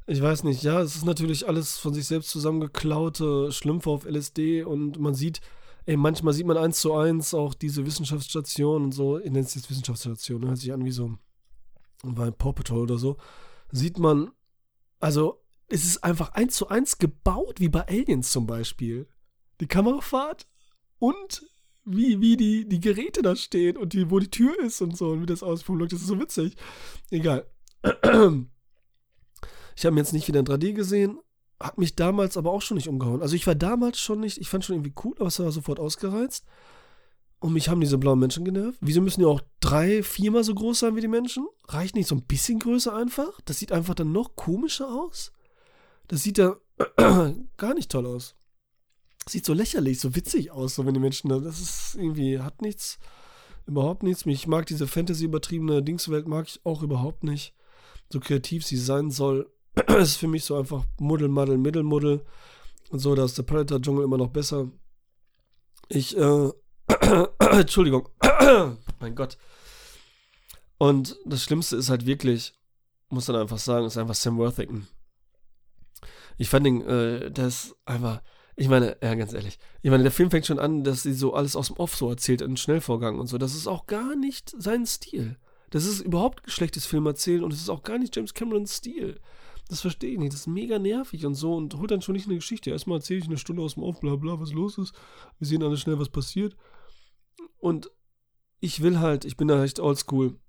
Ich weiß nicht, ja, es ist natürlich alles von sich selbst zusammengeklaute Schlümpfe auf LSD und man sieht, ey, manchmal sieht man eins zu eins auch diese Wissenschaftsstation und so, ich nenne es jetzt Wissenschaftsstation, hört sich an wie so bei Paw Patrol oder so sieht man, also es ist einfach eins zu eins gebaut, wie bei Aliens zum Beispiel. Die Kamerafahrt und wie, wie die, die Geräte da stehen und die, wo die Tür ist und so und wie das aussieht. Das ist so witzig. Egal. Ich habe ihn jetzt nicht wieder in 3D gesehen, hat mich damals aber auch schon nicht umgehauen. Also ich war damals schon nicht, ich fand schon irgendwie cool, aber es war sofort ausgereizt. Und mich haben diese blauen Menschen genervt. Wieso müssen die auch drei, viermal so groß sein wie die Menschen? Reicht nicht so ein bisschen größer einfach? Das sieht einfach dann noch komischer aus. Das sieht ja gar nicht toll aus. Sieht so lächerlich, so witzig aus, so wenn die Menschen da. Das ist irgendwie, hat nichts, überhaupt nichts. Ich mag diese Fantasy-übertriebene Dingswelt, mag ich auch überhaupt nicht. So kreativ sie sein soll, ist für mich so einfach Muddel, Muddel, Mittelmuddel. Und so, da ist der Predator-Dschungel immer noch besser. Ich, äh, Entschuldigung. mein Gott. Und das Schlimmste ist halt wirklich, muss dann einfach sagen, ist einfach Sam Worthington. Ich fand ihn, äh, das einfach, ich meine, ja, ganz ehrlich, ich meine, der Film fängt schon an, dass sie so alles aus dem Off so erzählt, in Schnellvorgang und so. Das ist auch gar nicht sein Stil. Das ist überhaupt schlechtes Film erzählen und es ist auch gar nicht James Camerons Stil. Das verstehe ich nicht. Das ist mega nervig und so und holt dann schon nicht eine Geschichte. Erstmal erzähle ich eine Stunde aus dem Off, bla bla, was los ist. Wir sehen alle schnell, was passiert. Und ich will halt, ich bin da echt oldschool.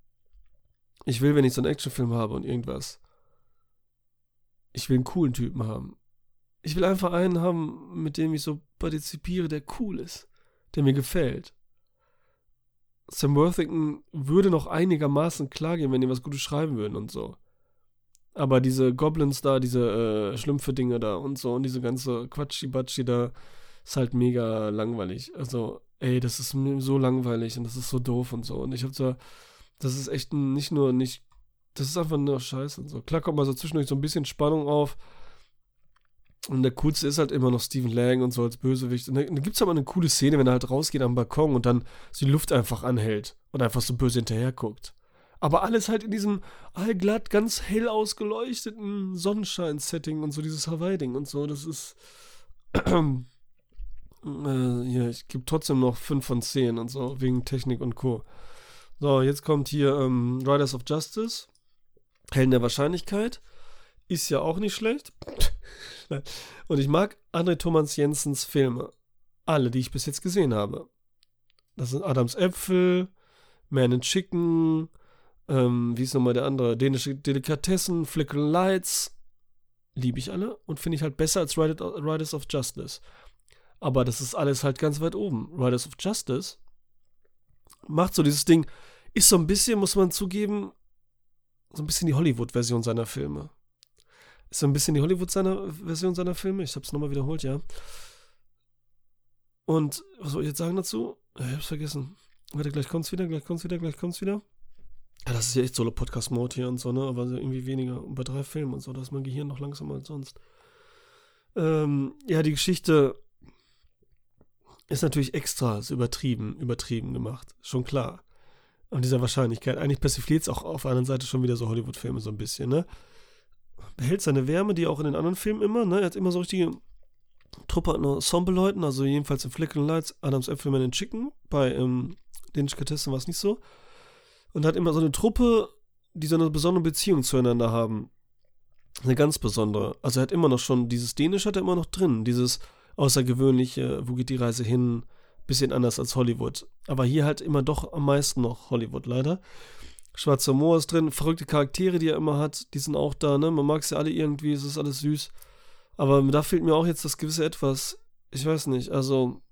Ich will, wenn ich so einen Actionfilm habe und irgendwas, ich will einen coolen Typen haben. Ich will einfach einen haben, mit dem ich so partizipiere, der cool ist, der mir gefällt. Sam Worthington würde noch einigermaßen klar gehen, wenn die was Gutes schreiben würden und so. Aber diese Goblins da, diese äh, Schlümpfe-Dinge da und so und diese ganze Quatschi-Batschi da ist halt mega langweilig. Also, ey, das ist mir so langweilig und das ist so doof und so. Und ich hab da, das ist echt nicht nur nicht das ist einfach nur Scheiße und so. Klar kommt mal so zwischendurch so ein bisschen Spannung auf. Und der coolste ist halt immer noch Stephen Lang und so als Bösewicht. Und dann, dann gibt es aber eine coole Szene, wenn er halt rausgeht am Balkon und dann so die Luft einfach anhält und einfach so böse hinterher guckt. Aber alles halt in diesem allglatt, ganz hell ausgeleuchteten Sonnenschein-Setting und so dieses Hawaii-Ding und so. Das ist. äh, ja, ich gebe trotzdem noch 5 von 10 und so, wegen Technik und Co. So, jetzt kommt hier ähm, Riders of Justice. Helden der Wahrscheinlichkeit. Ist ja auch nicht schlecht. Und ich mag André Thomas Jensens Filme. Alle, die ich bis jetzt gesehen habe. Das sind Adams Äpfel, Man and Chicken, ähm, wie ist nochmal der andere? Dänische Delikatessen, Flickering Lights. Liebe ich alle und finde ich halt besser als Riders of Justice. Aber das ist alles halt ganz weit oben. Riders of Justice macht so dieses Ding, ist so ein bisschen, muss man zugeben, so ein bisschen die Hollywood-Version seiner Filme. Ist so ein bisschen die Hollywood-Version seiner Filme. Ich hab's nochmal wiederholt, ja. Und was soll ich jetzt sagen dazu? Ich hab's vergessen. Warte, gleich kommt's wieder, gleich kommt's wieder, gleich kommt's wieder. Ja, das ist ja echt Solo-Podcast-Mode hier und so, ne? Aber irgendwie weniger. Und bei drei Filmen und so, da ist mein Gehirn noch langsamer als sonst. Ähm, ja, die Geschichte ist natürlich extra so übertrieben, übertrieben gemacht. Schon klar an dieser Wahrscheinlichkeit. Eigentlich persifliert es auch auf der anderen Seite schon wieder so Hollywood-Filme so ein bisschen, ne? Behält seine Wärme, die auch in den anderen Filmen immer, ne? Er hat immer so richtige Truppe an Ensemble-Leuten, also jedenfalls in Flickering Lights, Adams Äpfelman in Chicken, bei ähm, Dänischen war es nicht so. Und hat immer so eine Truppe, die so eine besondere Beziehung zueinander haben. Eine ganz besondere. Also er hat immer noch schon, dieses Dänisch hat er immer noch drin, dieses außergewöhnliche, wo geht die Reise hin, bisschen anders als Hollywood. Aber hier halt immer doch am meisten noch Hollywood, leider. Schwarzer Moor ist drin, verrückte Charaktere, die er immer hat, die sind auch da, ne? Man mag sie alle irgendwie, es ist alles süß. Aber da fehlt mir auch jetzt das gewisse Etwas. Ich weiß nicht, also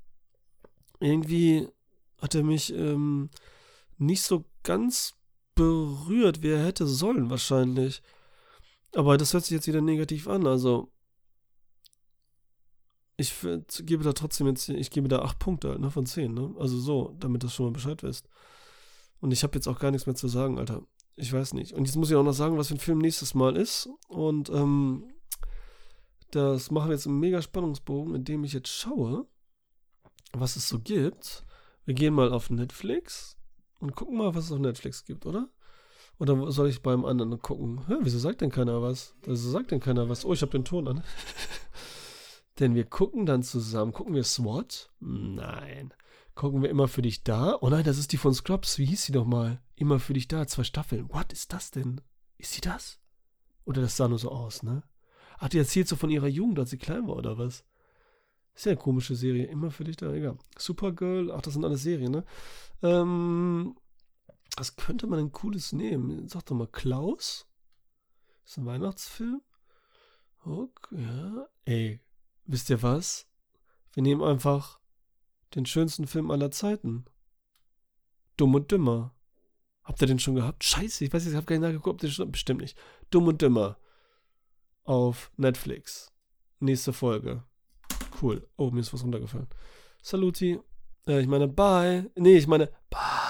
irgendwie hat er mich ähm, nicht so ganz berührt, wie er hätte sollen, wahrscheinlich. Aber das hört sich jetzt wieder negativ an, also ich gebe da trotzdem jetzt, ich gebe da 8 Punkte halt, ne, von 10, ne? Also so, damit du schon mal Bescheid weißt. Und ich habe jetzt auch gar nichts mehr zu sagen, Alter. Ich weiß nicht. Und jetzt muss ich auch noch sagen, was für ein Film nächstes Mal ist. Und ähm, das machen wir jetzt im mega Spannungsbogen, indem ich jetzt schaue, was es so gibt. Wir gehen mal auf Netflix und gucken mal, was es auf Netflix gibt, oder? Oder soll ich beim anderen gucken? Hä, wieso sagt denn keiner was? Wieso sagt denn keiner was? Oh, ich habe den Ton an. Denn wir gucken dann zusammen. Gucken wir SWAT? Nein. Gucken wir immer für dich da? Oh nein, das ist die von Scrubs. Wie hieß sie doch mal? Immer für dich da. Zwei Staffeln. What ist das denn? Ist sie das? Oder das sah nur so aus, ne? Ach, die erzählt so von ihrer Jugend, als sie klein war, oder was? Ist ja eine komische Serie. Immer für dich da. Egal. Supergirl. Ach, das sind alles Serien, ne? Ähm, was könnte man denn Cooles nehmen? Sag doch mal Klaus. Ist ein Weihnachtsfilm? Okay, ja. Ey, wisst ihr was? Wir nehmen einfach den schönsten Film aller Zeiten. Dumm und Dümmer. Habt ihr den schon gehabt? Scheiße, ich weiß nicht, ich habe gar nicht nachgeguckt, ob den schon, bestimmt nicht. Dumm und Dümmer. Auf Netflix. Nächste Folge. Cool. Oh, mir ist was runtergefallen. Saluti. Äh, ich meine, bye. Nee, ich meine, bye.